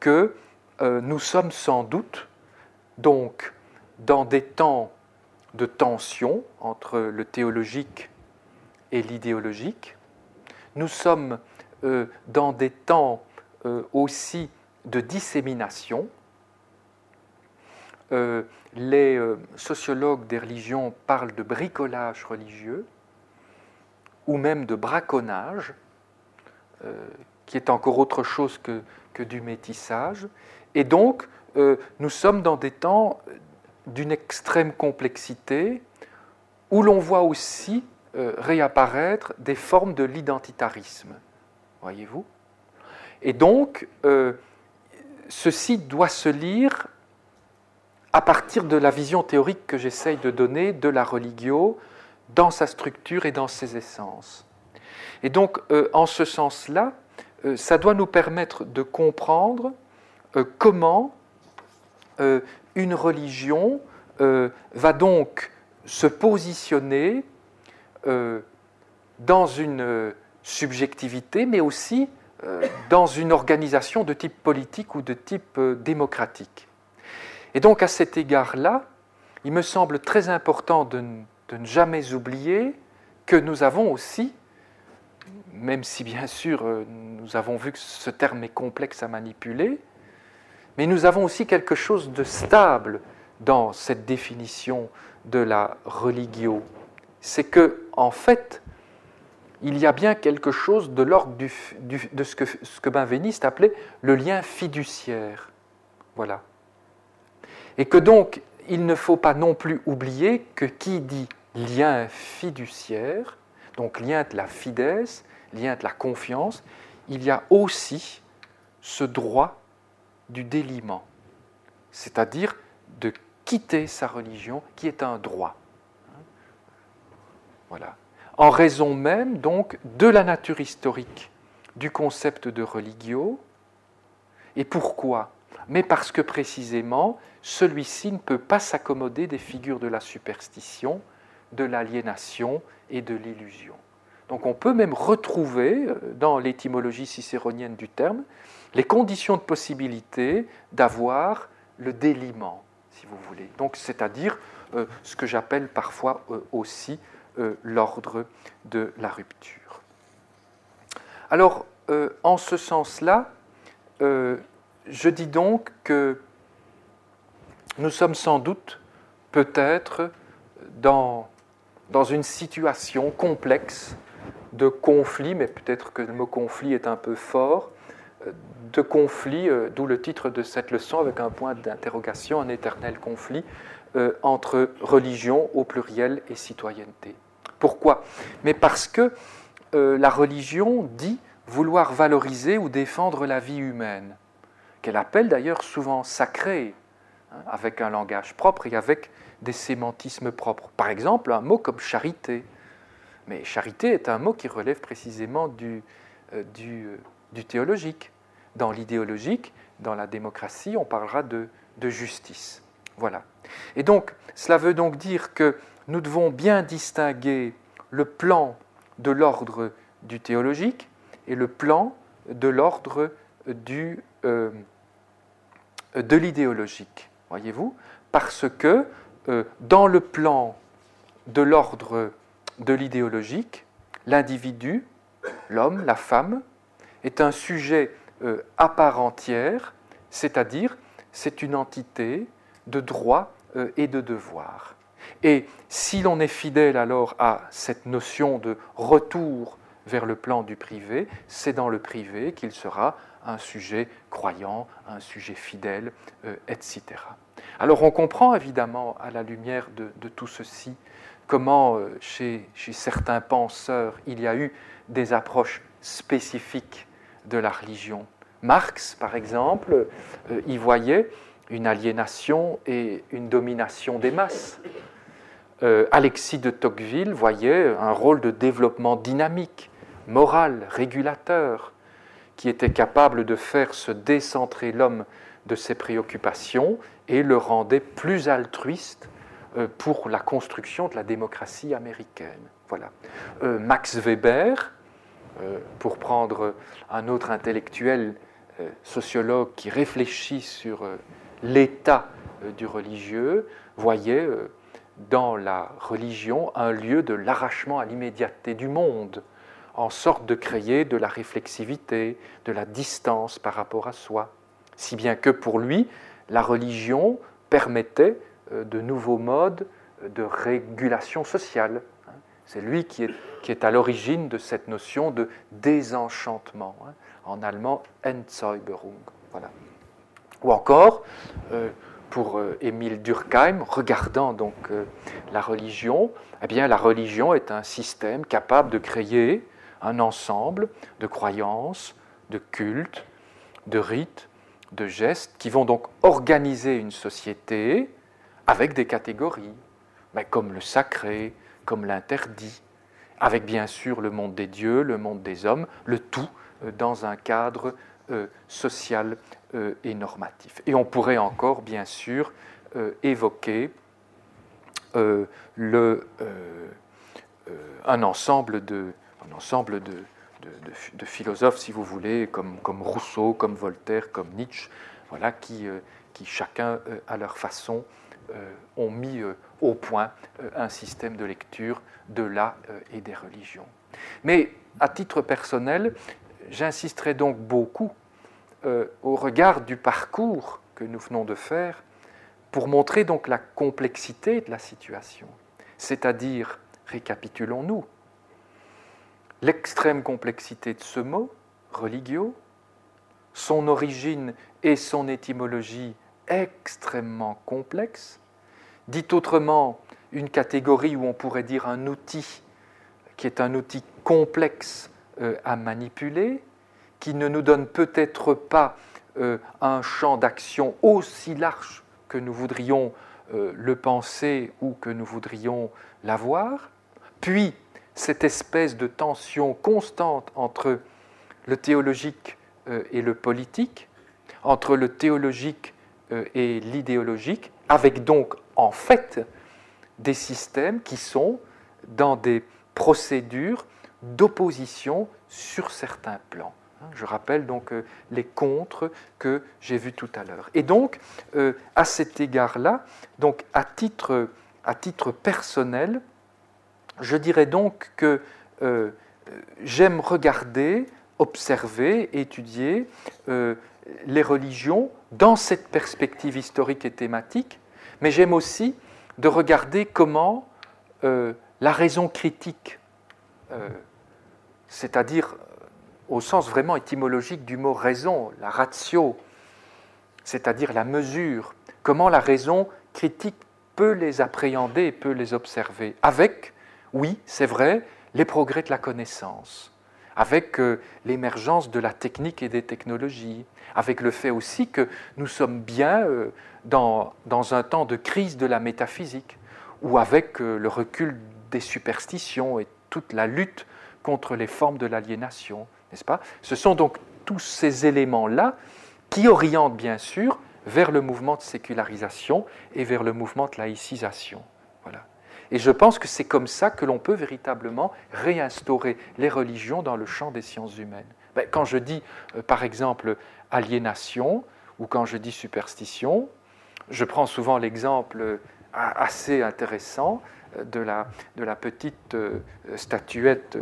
S4: que nous sommes sans doute donc dans des temps de tension entre le théologique et l'idéologique, nous sommes euh, dans des temps euh, aussi de dissémination. Euh, les sociologues des religions parlent de bricolage religieux ou même de braconnage, qui est encore autre chose que, que du métissage. Et donc, nous sommes dans des temps d'une extrême complexité où l'on voit aussi euh, réapparaître des formes de l'identitarisme. Voyez-vous? Et donc, euh, ceci doit se lire à partir de la vision théorique que j'essaye de donner de la religio dans sa structure et dans ses essences. Et donc, euh, en ce sens-là, ça doit nous permettre de comprendre comment une religion va donc se positionner euh, dans une euh, subjectivité, mais aussi euh, dans une organisation de type politique ou de type démocratique. Et donc à cet égard-là, il me semble très important de, ne jamais oublier que nous avons aussi, même si bien sûr nous avons vu que ce terme est complexe à manipuler, mais nous avons aussi quelque chose de stable dans cette définition de la religio c'est que, en fait, il y a bien quelque chose de l'ordre de ce que, Benveniste appelait le lien fiduciaire. Voilà. Et que donc, il ne faut pas non plus oublier que qui dit lien fiduciaire, donc lien de la fidesse, lien de la confiance, il y a aussi ce droit du déliement, c'est-à-dire de quitter sa religion, qui est un droit. En raison même, donc, de la nature historique du concept de religio. Et pourquoi? Mais parce que précisément, celui-ci ne peut pas s'accommoder des figures de la superstition, de l'aliénation et de l'illusion. Donc on peut même retrouver, euh, dans l'étymologie cicéronienne du terme, les conditions de possibilité d'avoir le déliement, si vous voulez. Donc c'est-à-dire euh, ce que j'appelle parfois euh, aussi euh, l'ordre de la rupture. Alors, en ce sens-là, je dis donc que nous sommes sans doute peut-être dans, dans une situation complexe de conflit, mais peut-être que le mot conflit est un peu fort, de conflit, d'où le titre de cette leçon avec un point d'interrogation, un éternel conflit euh, entre religion au pluriel et citoyenneté. Pourquoi? Mais parce que euh, la religion dit vouloir valoriser ou défendre la vie humaine, qu'elle appelle d'ailleurs souvent sacrée, hein, avec un langage propre et avec des sémantismes propres. Par exemple, un mot comme charité. Mais charité est un mot qui relève précisément euh, du, théologique. Dans l'idéologique, dans la démocratie, on parlera de, justice. Voilà. Et donc, cela veut donc dire que nous devons bien distinguer le plan de l'ordre du théologique et le plan de l'ordre du, euh, de l'idéologique. Voyez-vous? Parce que euh, dans le plan de l'ordre de l'idéologique, l'individu, l'homme, la femme, est un sujet à part entière, c'est-à-dire c'est une entité de droits euh, et de devoirs. Et si l'on est fidèle alors à cette notion de retour vers le plan du privé, c'est dans le privé qu'il sera un sujet croyant, un sujet fidèle, euh, etc. Alors on comprend évidemment à la lumière de, tout ceci comment euh, chez, certains penseurs il y a eu des approches spécifiques de la religion. Marx, par exemple, euh, y voyait une aliénation et une domination des masses. Alexis de Tocqueville voyait un rôle de développement dynamique, moral, régulateur, qui était capable de faire se décentrer l'homme de ses préoccupations et le rendait plus altruiste euh, pour la construction de la démocratie américaine. Voilà. Euh, Max Weber, euh, pour prendre un autre intellectuel sociologue qui réfléchit sur l'état du religieux, voyait dans la religion un lieu de l'arrachement à l'immédiateté du monde en sorte de créer de la réflexivité, de la distance par rapport à soi. Si bien que pour lui, la religion permettait euh, de nouveaux modes de régulation sociale. C'est lui qui est, qui est à l'origine de cette notion de désenchantement, hein. En allemand Entzauberung. Voilà. Ou encore, euh, pour euh, Émile Durkheim, regardant donc la religion, eh bien la religion est un système capable de créer un ensemble de croyances, de cultes, de rites, de gestes qui vont donc organiser une société avec des catégories, comme le sacré, comme l'interdit, avec bien sûr le monde des dieux, le monde des hommes, le tout euh, dans un cadre euh, social euh, et normatif. Et on pourrait encore bien sûr évoquer le, un ensemble de, un ensemble de, philosophes, si vous voulez, comme, comme, Rousseau, comme Voltaire, comme Nietzsche, voilà, qui, euh, qui chacun, euh, à leur façon, euh, ont mis au point un système de lecture de là et des religions. Mais à titre personnel, j'insisterai donc beaucoup au regard du parcours que nous venons de faire pour montrer donc la complexité de la situation. C'est-à-dire, récapitulons-nous, l'extrême complexité de ce mot, religio, son origine et son étymologie extrêmement complexes, dit autrement une catégorie où on pourrait dire un outil qui est un outil complexe euh, à manipuler, qui ne nous donne peut-être pas euh, un champ d'action aussi large que nous voudrions euh, le penser ou que nous voudrions l'avoir, puis cette espèce de tension constante entre le théologique euh, et le politique, entre le théologique euh, et l'idéologique, avec donc en fait des systèmes qui sont dans des procédures d'opposition sur certains plans. Hein, je rappelle donc euh, les contres que j'ai vus tout à l'heure. Et donc, à cet égard-là, donc à titre, personnel, je dirais donc que euh, j'aime regarder, observer, étudier euh, les religions dans cette perspective historique et thématique, mais j'aime aussi de regarder comment euh, la raison critique, c'est-à-dire au sens vraiment étymologique du mot raison, la ratio, c'est-à-dire la mesure, comment la raison critique peut les appréhender peut les observer, avec oui, c'est vrai, les progrès de la connaissance, avec euh, l'émergence de la technique et des technologies, avec le fait aussi que nous sommes bien euh, dans, un temps de crise de la métaphysique, ou avec euh, le recul des superstitions et toute la lutte contre les formes de l'aliénation, n'est-ce pas? Ce sont donc tous ces éléments-là qui orientent bien sûr vers le mouvement de sécularisation et vers le mouvement de laïcisation. Et je pense que c'est comme ça que l'on peut véritablement réinstaurer les religions dans le champ des sciences humaines. Ben, quand je dis, euh, par exemple, aliénation, ou quand je dis superstition, je prends souvent l'exemple euh, assez intéressant de la, de la petite statuette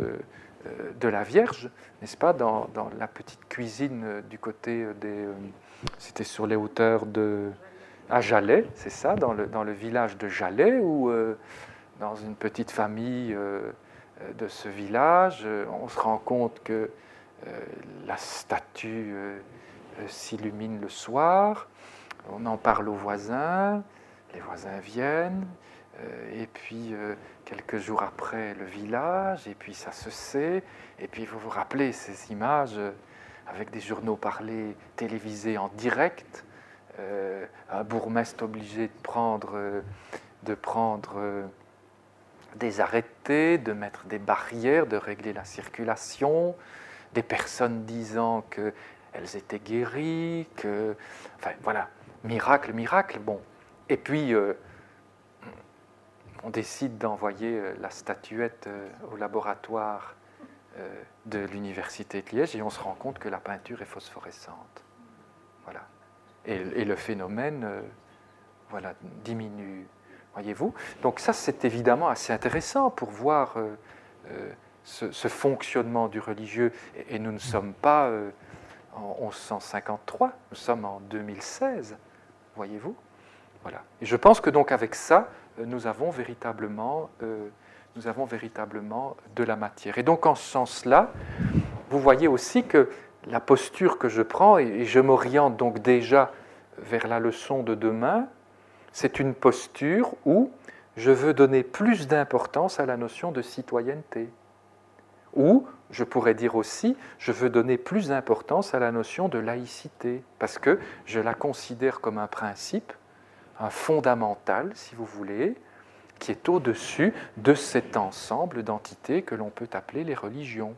S4: de la Vierge, n'est-ce pas, dans, la petite cuisine du côté des... C'était sur les hauteurs de... À Jalais, c'est ça, dans le, dans le village de Jalais, où dans une petite famille de ce village, on se rend compte que la statue s'illumine le soir, on en parle aux voisins, les voisins viennent, euh, et puis euh, quelques jours après le village, et puis ça se sait, et puis vous vous rappelez ces images euh, avec des journaux parlés télévisés en direct, un bourgmestre obligé de prendre, de prendre des arrêtés, de mettre des barrières, de régler la circulation, des personnes disant qu'elles étaient guéries, que... Enfin voilà, miracle, miracle, bon. Et puis, euh, on décide d'envoyer euh, la statuette euh, au laboratoire de l'université de Liège et on se rend compte que la peinture est phosphorescente. Voilà. Et, le phénomène voilà, diminue. Voyez-vous? Donc ça, c'est évidemment assez intéressant pour voir ce, fonctionnement du religieux. Et, et nous ne sommes pas en 1153, nous sommes en 2016 voyez-vous? Voilà. Et je pense que donc avec ça, euh, nous avons véritablement, euh, nous avons véritablement de la matière. Et donc en ce sens-là, vous voyez aussi que la posture que je prends, et je m'oriente donc déjà vers la leçon de demain, c'est une posture où je veux donner plus d'importance à la notion de citoyenneté. Ou, je pourrais dire aussi, je veux donner plus d'importance à la notion de laïcité, parce que je la considère comme un principe, un fondamental, si vous voulez, qui est au-dessus de cet ensemble d'entités que l'on peut appeler les religions.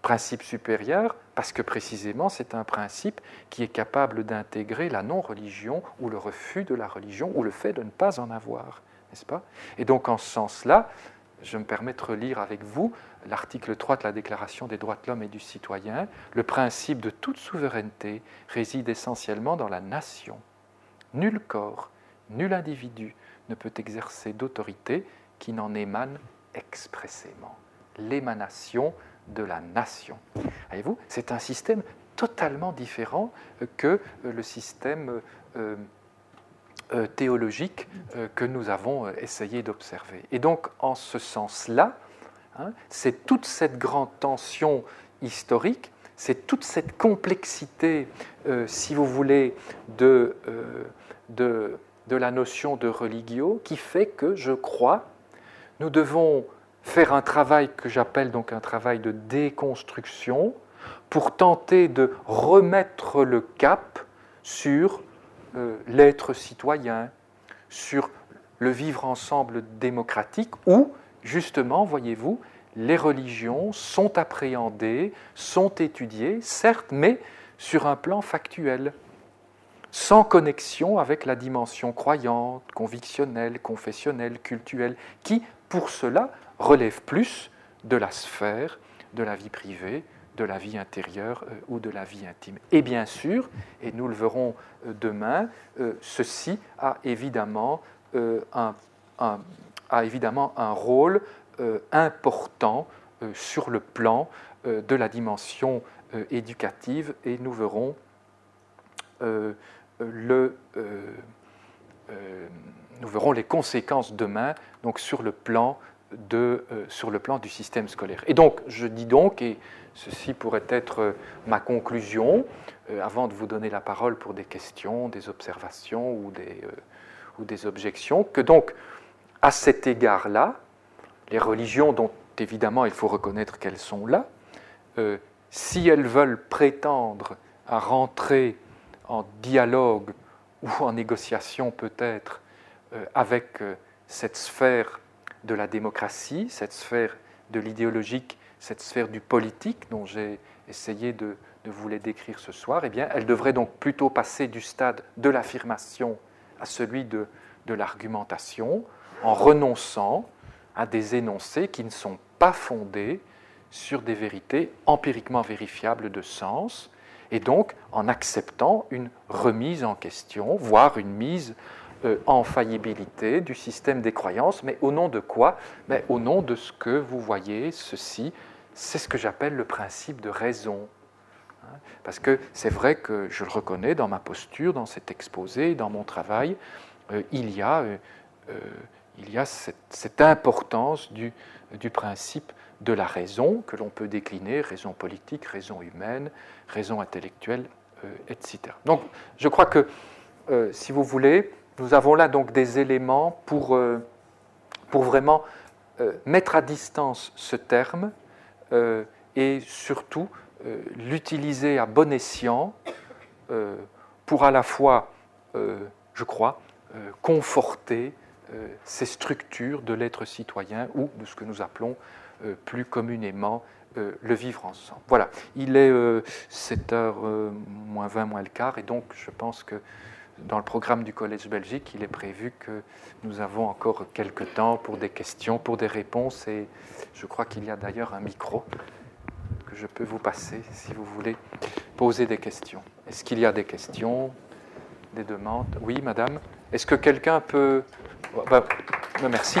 S4: Principe supérieur, parce que précisément c'est un principe qui est capable d'intégrer la non-religion ou le refus de la religion ou le fait de ne pas en avoir, n'est-ce pas? Et donc en ce sens-là, je me permets de relire avec vous l'article 3 de la Déclaration des droits de l'homme et du citoyen. Le principe de toute souveraineté réside essentiellement dans la nation. Nul corps, nul individu ne peut exercer d'autorité qui n'en émane expressément. L'émanation de la nation. Voyez-vous, c'est un système totalement différent que le système euh, euh, théologique euh, que nous avons euh, essayé d'observer. Et donc, en ce sens-là, hein, c'est toute cette grande tension historique, c'est toute cette complexité, si vous voulez, de, de, la notion de religio qui fait que, je crois, nous devons faire un travail que j'appelle donc un travail de déconstruction pour tenter de remettre le cap sur euh, l'être citoyen, sur le vivre ensemble démocratique, où, justement, voyez-vous, les religions sont appréhendées, sont étudiées, certes, mais sur un plan factuel, sans connexion avec la dimension croyante, convictionnelle, confessionnelle, cultuelle, qui, pour cela, relève plus de la sphère de la vie privée, de la vie intérieure euh, ou de la vie intime. Et bien sûr, et nous le verrons euh, demain, euh, ceci a évidemment un, a évidemment un rôle important sur le plan de la dimension éducative et nous verrons le, nous verrons les conséquences demain donc sur le plan de, sur le plan du système scolaire. Et donc, je dis donc, et Ceci pourrait être euh, ma conclusion, euh, avant de vous donner la parole pour des questions, des observations ou des, euh, ou des objections, que donc, à cet égard-là, les religions dont évidemment il faut reconnaître qu'elles sont là, si elles veulent prétendre à rentrer en dialogue ou en négociation peut-être avec cette sphère de la démocratie, cette sphère de l'idéologique cette sphère du politique dont j'ai essayé de, vous les décrire ce soir, eh bien, elle devrait donc plutôt passer du stade de l'affirmation à celui de l'argumentation, en renonçant à des énoncés qui ne sont pas fondés sur des vérités empiriquement vérifiables de sens, et donc en acceptant une remise en question, voire une mise euh, en faillibilité du système des croyances, mais au nom de quoi? Mais Au nom de ce que vous voyez, ceci, c'est ce que j'appelle le principe de raison. Hein, parce que c'est vrai que je le reconnais dans ma posture, dans cet exposé, dans mon travail, euh, il y a, euh, il y a cette, importance du, du, principe de la raison que l'on peut décliner, raison politique, raison humaine, raison intellectuelle, etc. Donc je crois que, si vous voulez, nous avons là donc des éléments pour, pour vraiment mettre à distance ce terme euh, et surtout euh, l'utiliser à bon escient euh, pour à la fois, je crois, conforter ces structures de l'être citoyen ou de ce que nous appelons plus communément le vivre ensemble. Voilà, il est 7h moins 20 moins le quart et donc je pense que dans le programme du Collège Belgique, il est prévu que nous avons encore quelques temps pour des questions, pour des réponses, et je crois qu'il y a d'ailleurs un micro que je peux vous passer si vous voulez poser des questions. Est-ce qu'il y a des questions, des demandes? Oui, madame Est-ce que quelqu'un peut... Ben, merci.